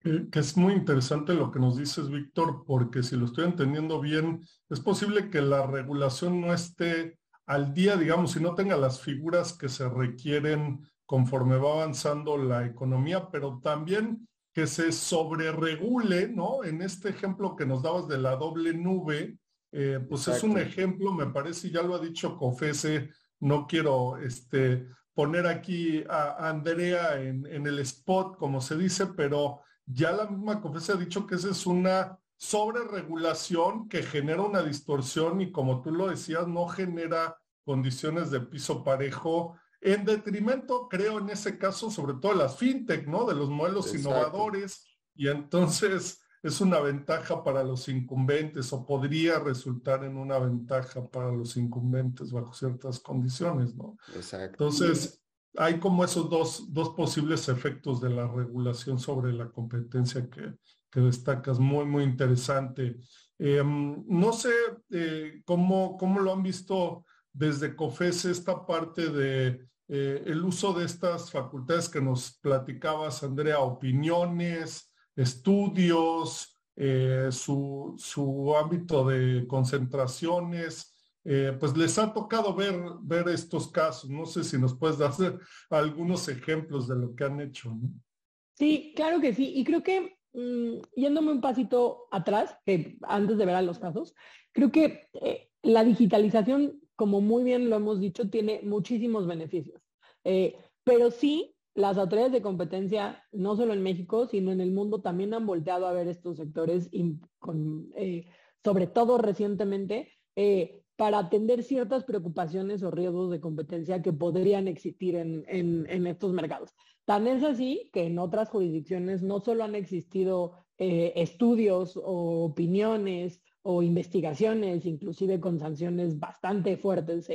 que es muy interesante lo que nos dices, Víctor, porque si lo estoy entendiendo bien, es posible que la regulación no esté al día, digamos, y no tenga las figuras que se requieren conforme va avanzando la economía, pero también que se sobreregule, ¿no? En este ejemplo que nos dabas de la doble nube, eh, pues es un ejemplo, me parece, ya lo ha dicho Cofese, no quiero este, poner aquí a Andrea en, en, el spot, como se dice, pero ya la misma Cofese ha dicho que esa es una sobreregulación que genera una distorsión y como tú lo decías, no genera condiciones de piso parejo en detrimento, creo, en ese caso, sobre todo las fintech, ¿no? De los modelos innovadores. Y entonces es una ventaja para los incumbentes o podría resultar en una ventaja para los incumbentes bajo ciertas condiciones, ¿no? Exacto. Entonces, hay como esos dos, dos posibles efectos de la regulación sobre la competencia que, que destacas. Muy, muy interesante. Em, no sé eh, cómo, cómo lo han visto desde COFES esta parte de eh, el uso de estas facultades que nos platicabas, Andrea, opiniones, estudios, eh, su, su, ámbito de concentraciones, eh, pues les ha tocado ver, ver estos casos. No sé si nos puedes dar algunos ejemplos de lo que han hecho. Sí, claro que sí. Y creo que mm, yéndome un pasito atrás, antes de ver a los casos, creo que la digitalización como muy bien lo hemos dicho, tiene muchísimos beneficios. Eh, pero sí, las autoridades de competencia, no solo en México, sino en el mundo, también han volteado a ver estos sectores, eh, sobre todo recientemente, eh, para atender ciertas preocupaciones o riesgos de competencia que podrían existir en, estos mercados. Tan es así que en otras jurisdicciones no solo han existido estudios o opiniones o investigaciones, inclusive con sanciones bastante fuertes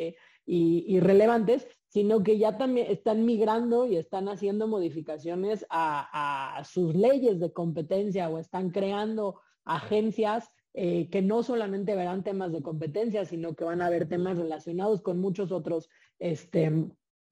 y, relevantes, sino que ya también están migrando y están haciendo modificaciones a, sus leyes de competencia o están creando agencias eh, que no solamente verán temas de competencia, sino que van a ver temas relacionados con muchos otros, este,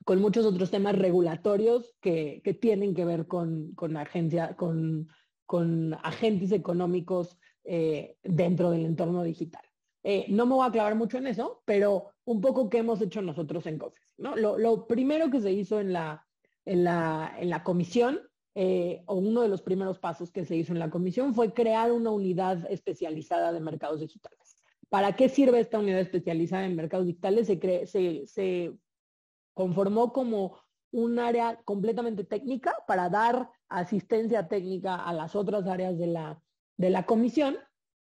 con muchos otros temas regulatorios que, tienen que ver con, con, agencia, con, con agentes económicos eh, dentro del entorno digital. Eh, no me voy a clavar mucho en eso, pero un poco qué hemos hecho nosotros en COFES. ¿no? Lo, primero que se hizo en la, en la, en la comisión, eh, o uno de los primeros pasos que se hizo en la comisión, fue crear una unidad especializada de mercados digitales. ¿Para qué sirve esta unidad especializada en mercados digitales? Se, se, se conformó como un área completamente técnica para dar asistencia técnica a las otras áreas de la, de la comisión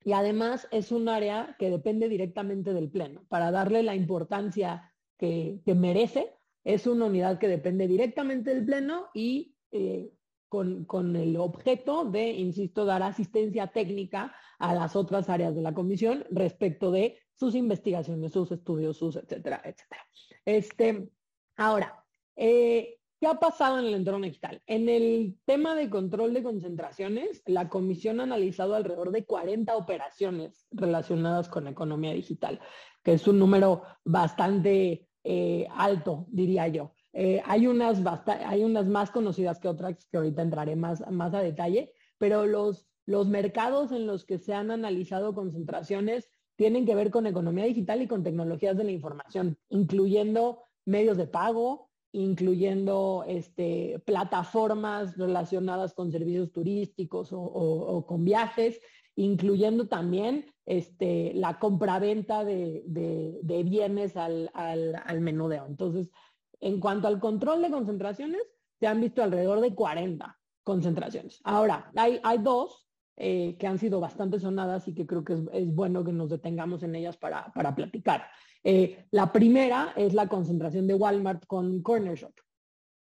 y además es un área que depende directamente del Pleno. Para darle la importancia que, merece, es una unidad que depende directamente del Pleno y eh, con, con, el objeto de, insisto, dar asistencia técnica a las otras áreas de la comisión respecto de sus investigaciones, sus estudios, sus etcétera, etcétera. Este, ahora, eh, ¿Qué ha pasado en el entorno digital? En el tema de control de concentraciones, la comisión ha analizado alrededor de 40 operaciones relacionadas con economía digital, que es un número bastante eh, alto, diría yo. Eh, hay, unas más conocidas que otras que ahorita entraré más, a detalle, pero los mercados en los que se han analizado concentraciones tienen que ver con economía digital y con tecnologías de la información, incluyendo medios de pago, incluyendo este, plataformas relacionadas con servicios turísticos o, con viajes, incluyendo también este, la compraventa de, de, bienes al, al, menudeo. Entonces, en cuanto al control de concentraciones, se han visto alrededor de 40 concentraciones. Ahora, hay, hay dos eh, que han sido bastante sonadas y que creo que es, bueno que nos detengamos en ellas para, para platicar. Eh, la primera es la concentración de Walmart con Corner Shop.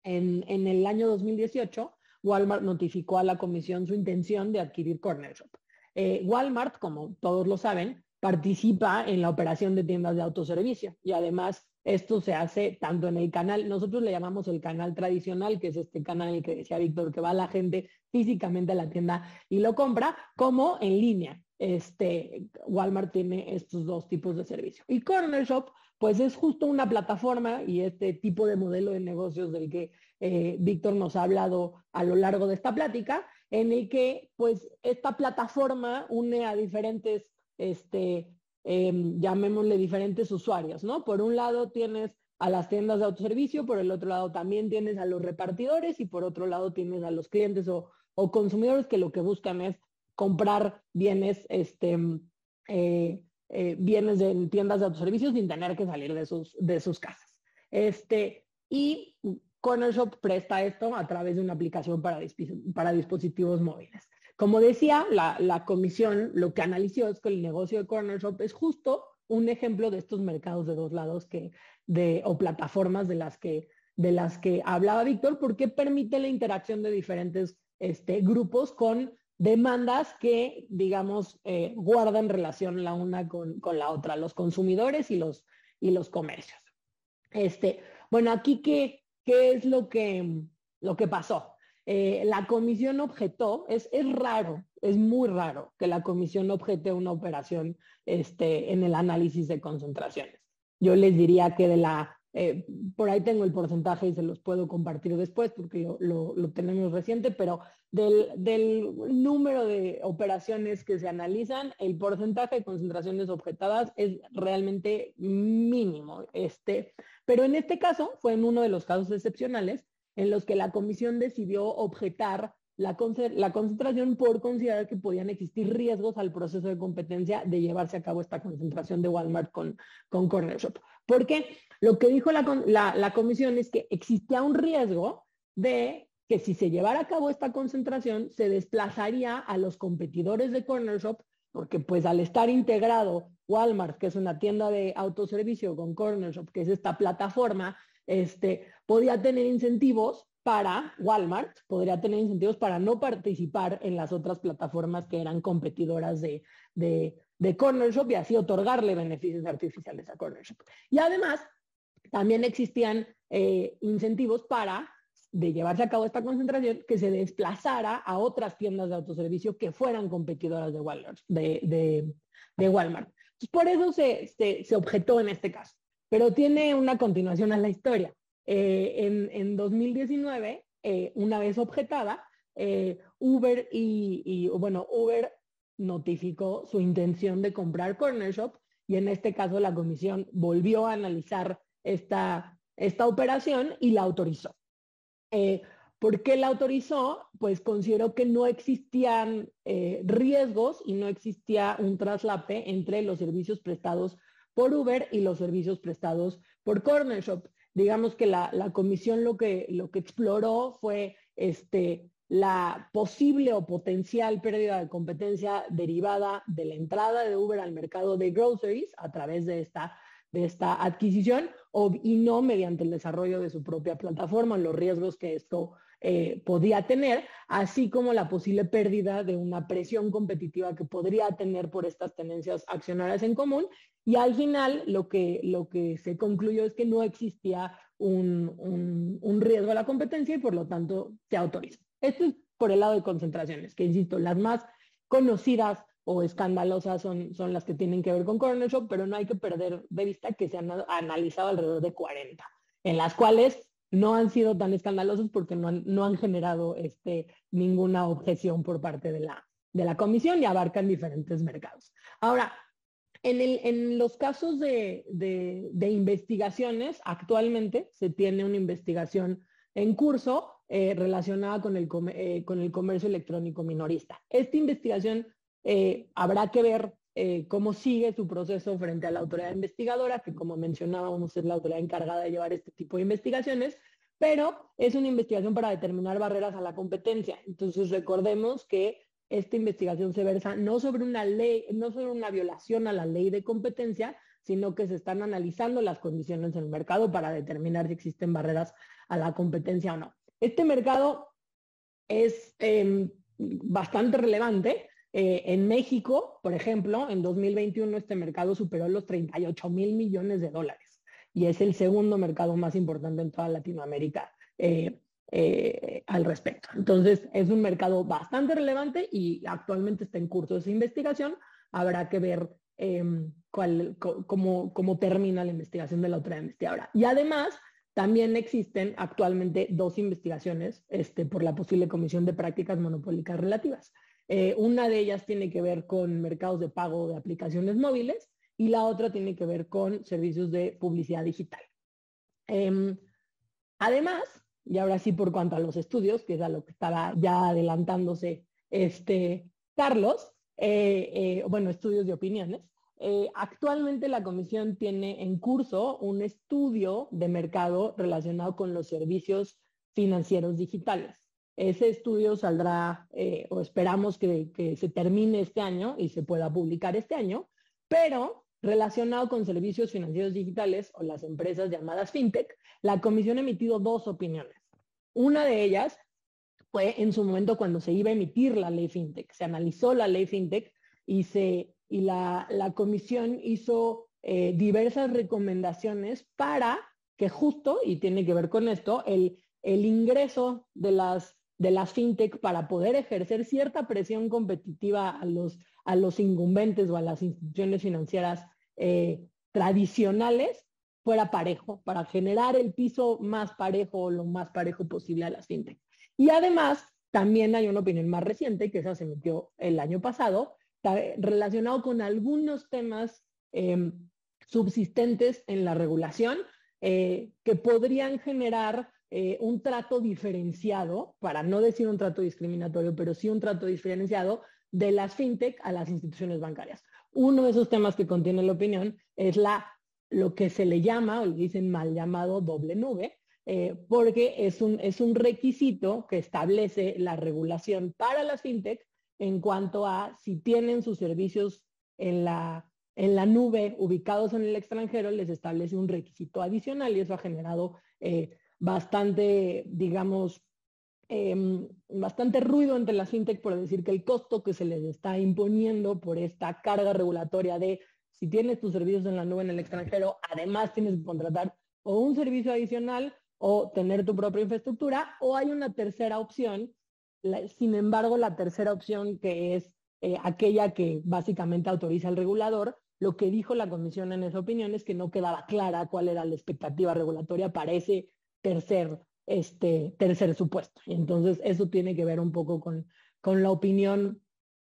En, el año 2018, Walmart notificó a la comisión su intención de adquirir Corner Shop. Eh, Walmart, como todos lo saben, participa en la operación de tiendas de autoservicio y además esto se hace tanto en el canal, nosotros le llamamos el canal tradicional, que es este canal en el que decía Víctor, que va la gente físicamente a la tienda y lo compra, como en línea este, Walmart tiene estos dos tipos de servicio. Y Corner Shop, pues es justo una plataforma y este tipo de modelo de negocios del que eh, Víctor nos ha hablado a lo largo de esta plática, en el que pues esta plataforma une a diferentes, este, em, llamémosle diferentes usuarios, ¿no? Por un lado tienes a las tiendas de autoservicio, por el otro lado también tienes a los repartidores y por otro lado tienes a los clientes o, o consumidores que lo que buscan es comprar bienes, este, eh, eh, bienes de tiendas de autoservicios sin tener que salir de sus, de sus casas. Este, y Corner Shop presta esto a través de una aplicación para, dispositivos móviles. Como decía, la, comisión lo que analizó es que el negocio de Corner Shop es justo un ejemplo de estos mercados de dos lados que, de, o plataformas de las que, de las que hablaba Víctor, porque permite la interacción de diferentes este, grupos con demandas que, digamos, eh, guardan relación la una con, la otra, los consumidores y los, y los comercios. Este, bueno, aquí, ¿qué, qué es lo que, lo que pasó? Eh, la comisión objetó, es, es raro, es muy raro que la comisión objete una operación este, en el análisis de concentraciones. Yo les diría que de la eh, por ahí tengo el porcentaje y se los puedo compartir después porque lo, tenemos reciente, pero del, número de operaciones que se analizan, el porcentaje de concentraciones objetadas es realmente mínimo. Este, pero en este caso fue en uno de los casos excepcionales en los que la comisión decidió objetar la, concentración por considerar que podían existir riesgos al proceso de competencia de llevarse a cabo esta concentración de Walmart con, con Corner Shop. Porque lo que dijo la, comisión es que existía un riesgo de que si se llevara a cabo esta concentración, se desplazaría a los competidores de Corner Shop, porque pues al estar integrado Walmart, que es una tienda de autoservicio, con Corner Shop, que es esta plataforma, este, podía tener incentivos para Walmart, podría tener incentivos para no participar en las otras plataformas que eran competidoras de, de, Corner Shop y así otorgarle beneficios artificiales a Corner Shop. Y además, también existían eh, incentivos para, de llevarse a cabo esta concentración, que se desplazara a otras tiendas de autoservicio que fueran competidoras de Walmart. De, Walmart. por eso se, se objetó en este caso. Pero tiene una continuación a la historia. Eh, en, 2019, eh, una vez objetada, Uber y, bueno, Uber notificó su intención de comprar Corner Shop y en este caso la comisión volvió a analizar esta, esta operación y la autorizó. ¿Por qué la autorizó? Pues consideró que no existían riesgos y no existía un traslape entre los servicios prestados por Uber y los servicios prestados por Corner Shop digamos que la, comisión lo que, lo que exploró fue este, la posible o potencial pérdida de competencia derivada de la entrada de Uber al mercado de groceries a través de esta, de esta adquisición y no mediante el desarrollo de su propia plataforma, los riesgos que esto eh, podía tener, así como la posible pérdida de una presión competitiva que podría tener por estas tenencias accionarias en común. Y al final lo que, lo que se concluyó es que no existía un, un, riesgo a la competencia y por lo tanto se autoriza. Esto es por el lado de concentraciones, que insisto, las más conocidas o escandalosas son, son las que tienen que ver con Corner Shop, pero no hay que perder de vista que se han analizado alrededor de 40, en las cuales no han sido tan escandalosos porque no han, no han generado este, ninguna objeción por parte de la, de la comisión y abarcan diferentes mercados. Ahora, en, el, en los casos de, de, investigaciones, actualmente se tiene una investigación en curso eh, relacionada con el, eh, con el comercio electrónico minorista. Esta investigación eh, habrá que ver cómo sigue su proceso frente a la autoridad investigadora, que como mencionábamos es la autoridad encargada de llevar este tipo de investigaciones, pero es una investigación para determinar barreras a la competencia. Entonces recordemos que esta investigación se versa no sobre una ley, no sobre una violación a la ley de competencia, sino que se están analizando las condiciones en el mercado para determinar si existen barreras a la competencia o no. Este mercado es em, bastante relevante. Eh, en México, por ejemplo, en 2021 este mercado superó los 38 mil millones de dólares y es el segundo mercado más importante en toda Latinoamérica. Eh, eh, al respecto. Entonces, es un mercado bastante relevante y actualmente está en curso de investigación. Habrá que ver em, cómo, termina la investigación de la otra investigadora. Y además, también existen actualmente dos investigaciones este, por la posible comisión de prácticas monopólicas relativas. Eh, una de ellas tiene que ver con mercados de pago de aplicaciones móviles y la otra tiene que ver con servicios de publicidad digital. Em, además, y ahora sí por cuanto a los estudios, que es a lo que estaba ya adelantándose este Carlos, eh, eh, bueno, estudios de opiniones. Actualmente la comisión tiene en curso un estudio de mercado relacionado con los servicios financieros digitales. Ese estudio saldrá, o esperamos que, se termine este año y se pueda publicar este año, pero relacionado con servicios financieros digitales o las empresas llamadas fintech, la comisión ha emitido dos opiniones. Una de ellas fue en su momento cuando se iba a emitir la ley fintech. Se analizó la ley fintech y, se, y la, comisión hizo eh, diversas recomendaciones para que justo, y tiene que ver con esto, el, el ingreso de las, de las fintech para poder ejercer cierta presión competitiva a los, a los incumbentes o a las instituciones financieras eh, tradicionales fuera parejo, para generar el piso más parejo o lo más parejo posible a las fintech. Y además, también hay una opinión más reciente, que esa se emitió el año pasado, relacionado con algunos temas em, subsistentes en la regulación eh, que podrían generar eh, un trato diferenciado, para no decir un trato discriminatorio, pero sí un trato diferenciado de las fintech a las instituciones bancarias. Uno de esos temas que contiene la opinión es la lo que se le llama, o le dicen mal llamado doble nube, eh, porque es un, es un requisito que establece la regulación para las fintech en cuanto a si tienen sus servicios en la, en la nube ubicados en el extranjero, les establece un requisito adicional y eso ha generado eh, bastante, digamos, em, bastante ruido entre las fintech por decir que el costo que se les está imponiendo por esta carga regulatoria de si tienes tus servicios en la nube en el extranjero, además tienes que contratar o un servicio adicional o tener tu propia infraestructura, o hay una tercera opción. sin embargo, la tercera opción, que es eh, aquella que básicamente autoriza el regulador, lo que dijo la comisión en esa opinión es que no quedaba clara cuál era la expectativa regulatoria para ese tercer, este, tercer supuesto. Entonces eso tiene que ver un poco con, con la opinión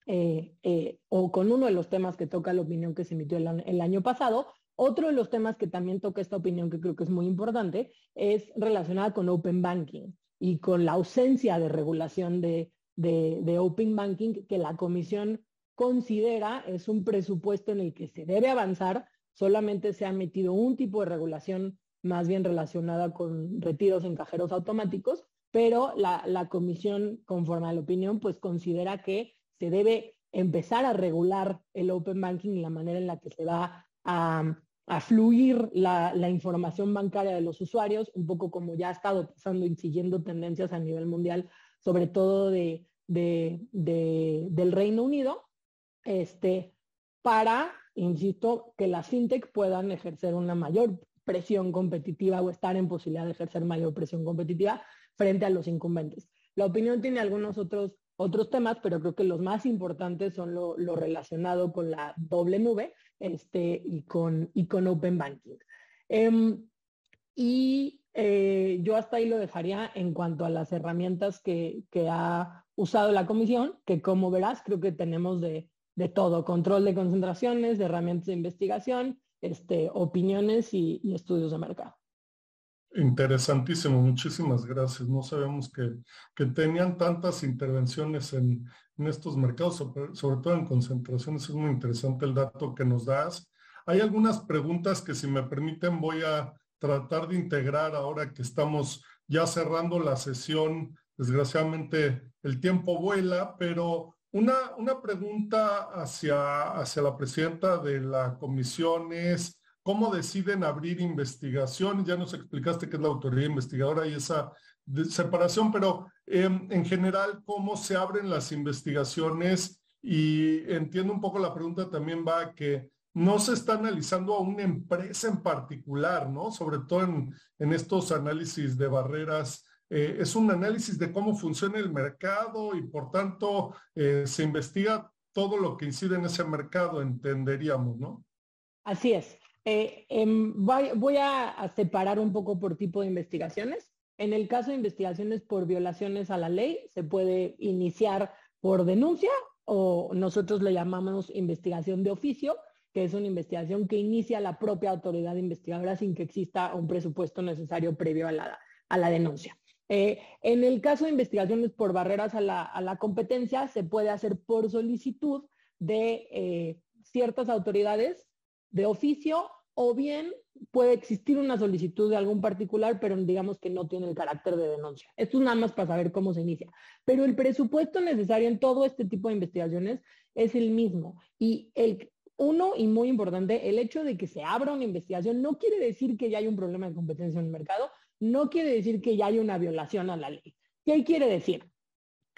eh, eh, o con uno de los temas que toca la opinión que se emitió el, año pasado. Otro de los temas que también toca esta opinión, que creo que es muy importante, es relacionada con Open Banking y con la ausencia de regulación de, de Open Banking que la Comisión considera es un presupuesto en el que se debe avanzar. Solamente se ha metido un tipo de regulación más bien relacionada con retiros en cajeros automáticos, pero la, comisión, conforme a la opinión, pues considera que se debe empezar a regular el open banking y la manera en la que se va a, fluir la, información bancaria de los usuarios, un poco como ya ha estado pasando y siguiendo tendencias a nivel mundial, sobre todo de, del Reino Unido, este, para, insisto, que las fintech puedan ejercer una mayor presión competitiva o estar en posibilidad de ejercer mayor presión competitiva frente a los incumbentes. La opinión tiene algunos otros otros temas, pero creo que los más importantes son lo, relacionado con la doble nube este, y, con, y con Open Banking. Em, y eh, yo hasta ahí lo dejaría en cuanto a las herramientas que, ha usado la comisión, que como verás, creo que tenemos de, de todo, control de concentraciones, de herramientas de investigación, este, opiniones y, estudios de mercado. Interesantísimo, muchísimas gracias. No sabemos que, que tenían tantas intervenciones en, estos mercados, sobre, todo en concentraciones. Es muy interesante el dato que nos das. Hay algunas preguntas que si me permiten voy a tratar de integrar ahora que estamos ya cerrando la sesión. Desgraciadamente el tiempo vuela, pero una, una pregunta hacia, hacia la presidenta de la comisión es, ¿cómo deciden abrir investigación? Ya nos explicaste que es la autoridad investigadora y esa separación, pero em, en general, ¿cómo se abren las investigaciones? Y entiendo un poco la pregunta también va a que no se está analizando a una empresa en particular, ¿no? Sobre todo en, en estos análisis de barreras eh, es un análisis de cómo funciona el mercado y por tanto eh, se investiga todo lo que incide en ese mercado, entenderíamos, ¿no? Así es. Eh, em, voy, a, separar un poco por tipo de investigaciones. En el caso de investigaciones por violaciones a la ley, se puede iniciar por denuncia o nosotros le llamamos investigación de oficio, que es una investigación que inicia la propia autoridad investigadora sin que exista un presupuesto necesario previo a la, a la denuncia. Eh, en el caso de investigaciones por barreras a la, competencia, se puede hacer por solicitud de eh, ciertas autoridades de oficio o bien puede existir una solicitud de algún particular, pero digamos que no tiene el carácter de denuncia. Esto es nada más para saber cómo se inicia. Pero el presupuesto necesario en todo este tipo de investigaciones es el mismo. Y el, uno, y muy importante, el hecho de que se abra una investigación no quiere decir que ya hay un problema de competencia en el mercado, no quiere decir que ya hay una violación a la ley. ¿Qué quiere decir?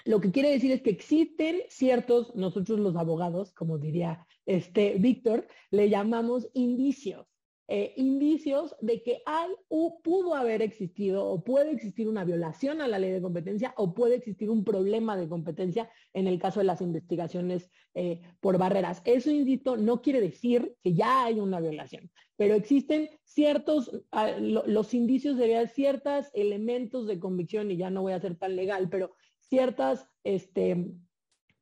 Lo que quiere decir es que existen ciertos, nosotros los abogados, como diría este Víctor, le llamamos indicios. Eh, indicios de que hay o pudo haber existido o puede existir una violación a la ley de competencia o puede existir un problema de competencia en el caso de las investigaciones eh, por barreras. Eso, insisto, no quiere decir que ya hay una violación, pero existen ciertos, ah, los indicios serían ciertos elementos de convicción, y ya no voy a ser tan legal, pero ciertas, este,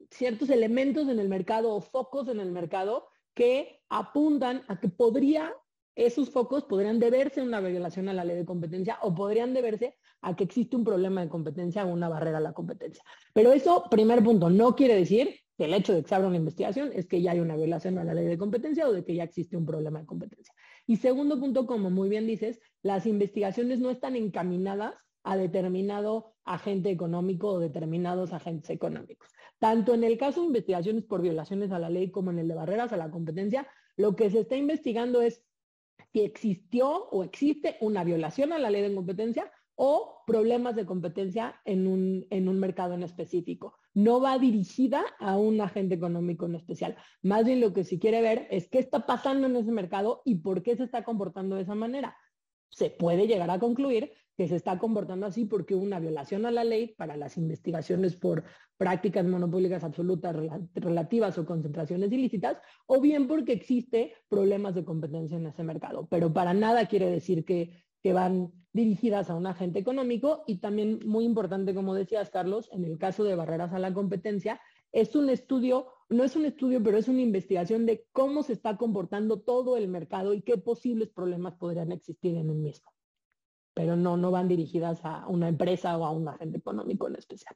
ciertos elementos en el mercado o focos en el mercado que apuntan a que podría esos focos podrían deberse a una violación a la ley de competencia o podrían deberse a que existe un problema de competencia o una barrera a la competencia. Pero eso, primer punto, no quiere decir que el hecho de que se abra una investigación es que ya hay una violación a la ley de competencia o de que ya existe un problema de competencia. Y segundo punto, como muy bien dices, las investigaciones no están encaminadas a determinado agente económico o determinados agentes económicos. Tanto en el caso de investigaciones por violaciones a la ley como en el de barreras a la competencia, lo que se está investigando es si existió o existe una violación a la ley de competencia o problemas de competencia en un, en un mercado en específico. No va dirigida a un agente económico en especial. Más bien lo que se quiere ver es qué está pasando en ese mercado y por qué se está comportando de esa manera. Se puede llegar a concluir que se está comportando así porque una violación a la ley para las investigaciones por prácticas monopólicas absolutas relativas o concentraciones ilícitas, o bien porque existe problemas de competencia en ese mercado. Pero para nada quiere decir que, que van dirigidas a un agente económico y también muy importante, como decías, Carlos, en el caso de barreras a la competencia, es un estudio, no es un estudio, pero es una investigación de cómo se está comportando todo el mercado y qué posibles problemas podrían existir en el mismo pero no, no van dirigidas a una empresa o a un agente económico en especial.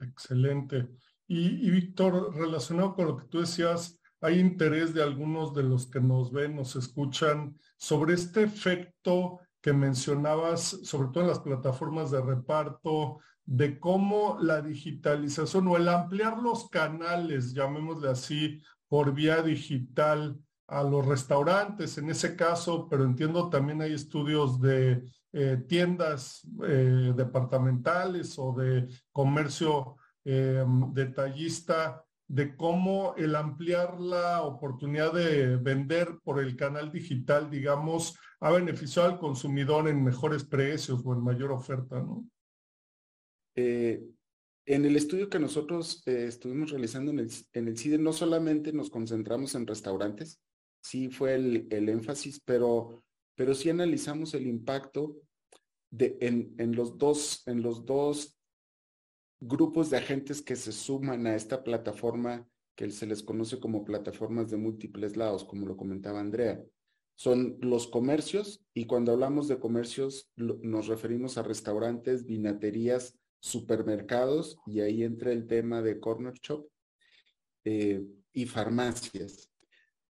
Excelente. Y, Víctor, relacionado con lo que tú decías, hay interés de algunos de los que nos ven, nos escuchan, sobre este efecto que mencionabas, sobre todo en las plataformas de reparto, de cómo la digitalización o el ampliar los canales, llamémosle así, por vía digital, a los restaurantes en ese caso, pero entiendo también hay estudios de eh, tiendas eh, departamentales o de comercio eh, detallista, de cómo el ampliar la oportunidad de vender por el canal digital, digamos, ha beneficiado al consumidor en mejores precios o en mayor oferta, ¿no? en el estudio que nosotros estuvimos realizando en el, en el CIDE, no solamente nos concentramos en restaurantes, sí fue el, énfasis, pero, pero sí analizamos el impacto de, en, en, los dos, en los dos grupos de agentes que se suman a esta plataforma que se les conoce como plataformas de múltiples lados, como lo comentaba Andrea. Son los comercios y cuando hablamos de comercios nos referimos a restaurantes, vinaterías, supermercados y ahí entra el tema de corner shop eh, y farmacias.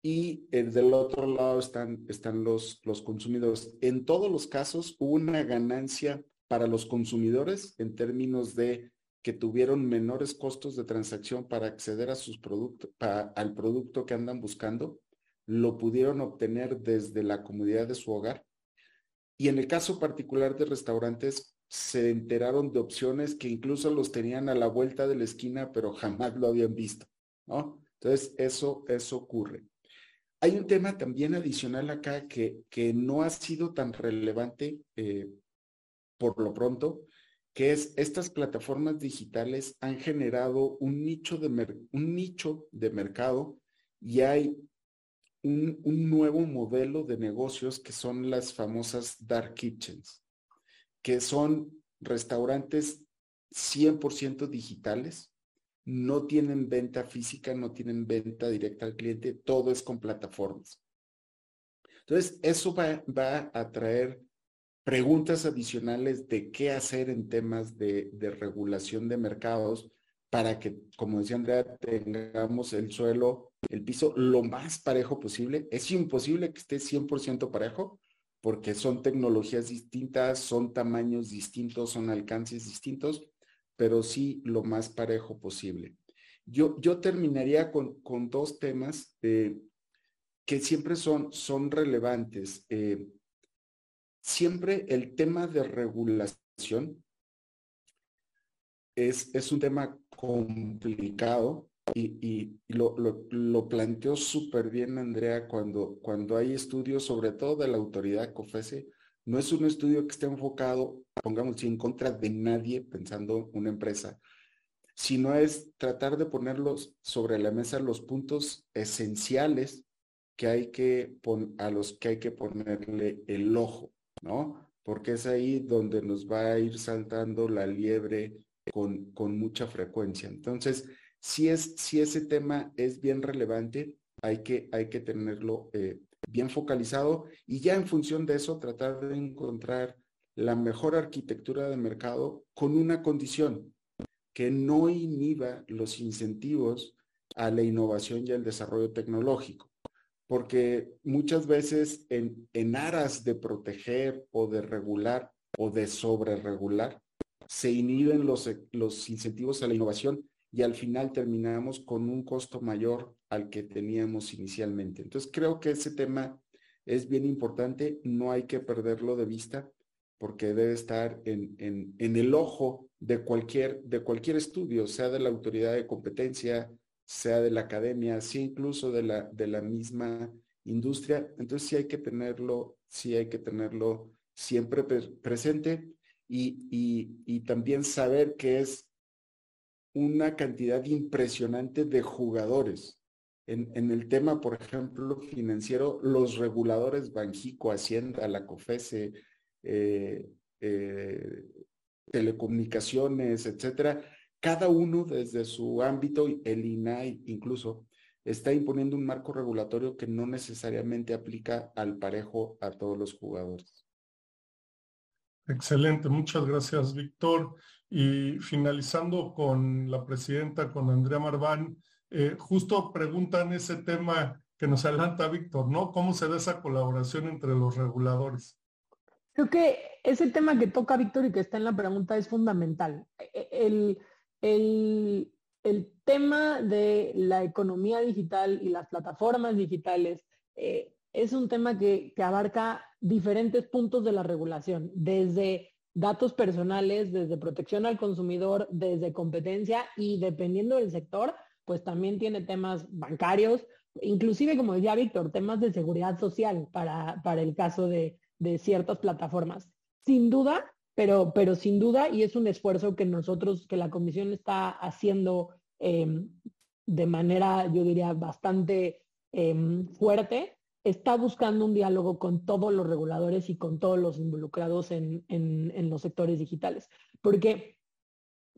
Y eh, del otro lado están, están los, los consumidores. En todos los casos hubo una ganancia para los consumidores en términos de que tuvieron menores costos de transacción para acceder a sus productos, al producto que andan buscando, lo pudieron obtener desde la comodidad de su hogar. Y en el caso particular de restaurantes, se enteraron de opciones que incluso los tenían a la vuelta de la esquina, pero jamás lo habían visto, ¿no? Entonces, eso, eso ocurre. Hay un tema también adicional acá que, que no ha sido tan relevante eh, por lo pronto, que es estas plataformas digitales han generado un nicho de, un nicho de mercado y hay un, un, nuevo modelo de negocios que son las famosas dark kitchens, que son restaurantes 100% digitales, no tienen venta física, no tienen venta directa al cliente, todo es con plataformas. Entonces, eso va, a traer preguntas adicionales de qué hacer en temas de, de, regulación de mercados para que, como decía Andrea, tengamos el suelo, el piso lo más parejo posible. Es imposible que esté 100% parejo porque son tecnologías distintas, son tamaños distintos, son alcances distintos, pero sí lo más parejo posible. Yo, yo terminaría con, con dos temas eh, que siempre son, son relevantes. Eh, siempre el tema de regulación es, es un tema complicado y, lo, lo, planteó súper bien Andrea cuando, cuando hay estudios, sobre todo de la autoridad COFESE, no es un estudio que esté enfocado, pongamos en contra de nadie pensando una empresa, sino es tratar de ponerlos sobre la mesa los puntos esenciales que hay que a los que hay que ponerle el ojo. ¿no? Porque es ahí donde nos va a ir saltando la liebre con, mucha frecuencia. Entonces, si, es, si ese tema es bien relevante, hay que, hay que tenerlo eh, bien focalizado y ya en función de eso tratar de encontrar la mejor arquitectura de mercado con una condición, que no inhiba los incentivos a la innovación y al desarrollo tecnológico. Porque muchas veces en, aras de proteger o de regular o de sobreregular, se inhiben los, los incentivos a la innovación y al final terminamos con un costo mayor al que teníamos inicialmente. Entonces creo que ese tema es bien importante, no hay que perderlo de vista porque debe estar en, en, el ojo de cualquier, de cualquier estudio, sea de la autoridad de competencia, sea de la academia, sea incluso de la, de la misma industria. Entonces sí hay que tenerlo, sí hay que tenerlo siempre presente y, y, y también saber que es una cantidad impresionante de jugadores. En, en, el tema, por ejemplo, financiero, los reguladores Banjico, Hacienda, la COFESE, eh, eh, telecomunicaciones, etcétera, cada uno desde su ámbito, el INAI incluso, está imponiendo un marco regulatorio que no necesariamente aplica al parejo a todos los jugadores. Excelente, muchas gracias, Víctor. Y finalizando con la presidenta, con Andrea Marván, eh, justo preguntan ese tema que nos adelanta Víctor, ¿no? ¿Cómo se da esa colaboración entre los reguladores? Creo que ese tema que toca Víctor y que está en la pregunta es fundamental. E, e, el, el, tema de la economía digital y las plataformas digitales eh, es un tema que, abarca diferentes puntos de la regulación, desde datos personales, desde protección al consumidor, desde competencia y dependiendo del sector, pues también tiene temas bancarios, inclusive, como decía Víctor, temas de seguridad social para, para el caso de, de ciertas plataformas. Sin duda, pero, pero sin duda, y es un esfuerzo que nosotros, que la comisión está haciendo em, de manera, yo diría, bastante em, fuerte, está buscando un diálogo con todos los reguladores y con todos los involucrados en, en, los sectores digitales. Porque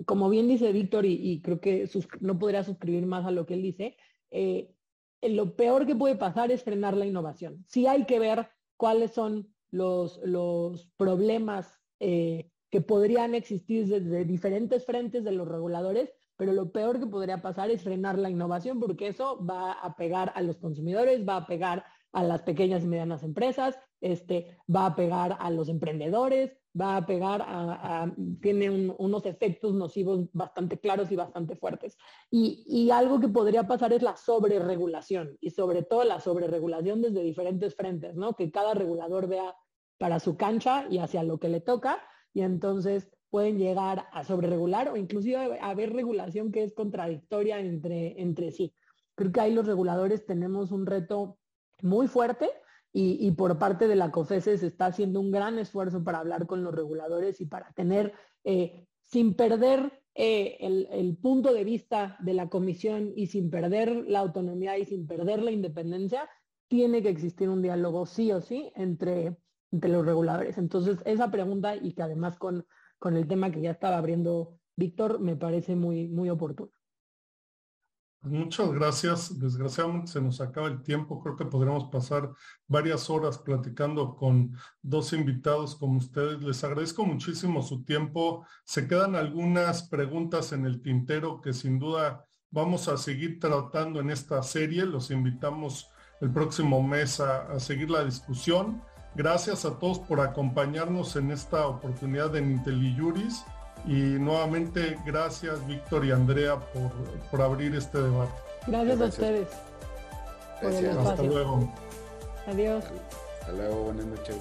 como bien dice Víctor, y, creo que no podría suscribir más a lo que él dice, eh, lo peor que puede pasar es frenar la innovación. Sí hay que ver cuáles son los, los problemas eh, que podrían existir desde diferentes frentes de los reguladores, pero lo peor que podría pasar es frenar la innovación porque eso va a pegar a los consumidores, va a pegar a las pequeñas y medianas empresas, este, va a pegar a los emprendedores, va a pegar a, tiene unos efectos nocivos bastante claros y bastante fuertes. Y, y, algo que podría pasar es la sobreregulación y sobre todo la sobreregulación desde diferentes frentes, ¿no? Que cada regulador vea para su cancha y hacia lo que le toca y entonces pueden llegar a sobreregular o inclusive a haber regulación que es contradictoria entre, entre sí. Creo que ahí los reguladores tenemos un reto muy fuerte y, por parte de la COFESE se está haciendo un gran esfuerzo para hablar con los reguladores y para tener, eh, sin perder eh, el, el, punto de vista de la comisión y sin perder la autonomía y sin perder la independencia, tiene que existir un diálogo sí o sí entre, entre los reguladores. Entonces, esa pregunta y que además con, con el tema que ya estaba abriendo Víctor, me parece muy, muy oportuno. Muchas gracias. Desgraciadamente se nos acaba el tiempo. Creo que podremos pasar varias horas platicando con dos invitados como ustedes. Les agradezco muchísimo su tiempo. Se quedan algunas preguntas en el tintero que sin duda vamos a seguir tratando en esta serie. Los invitamos el próximo mes a, seguir la discusión. Gracias a todos por acompañarnos en esta oportunidad en IntelliJuris. Y nuevamente, gracias Víctor y Andrea por, por abrir este debate. Gracias, a ustedes. Gracias. Hasta luego. Adiós. Hasta luego, buenas noches.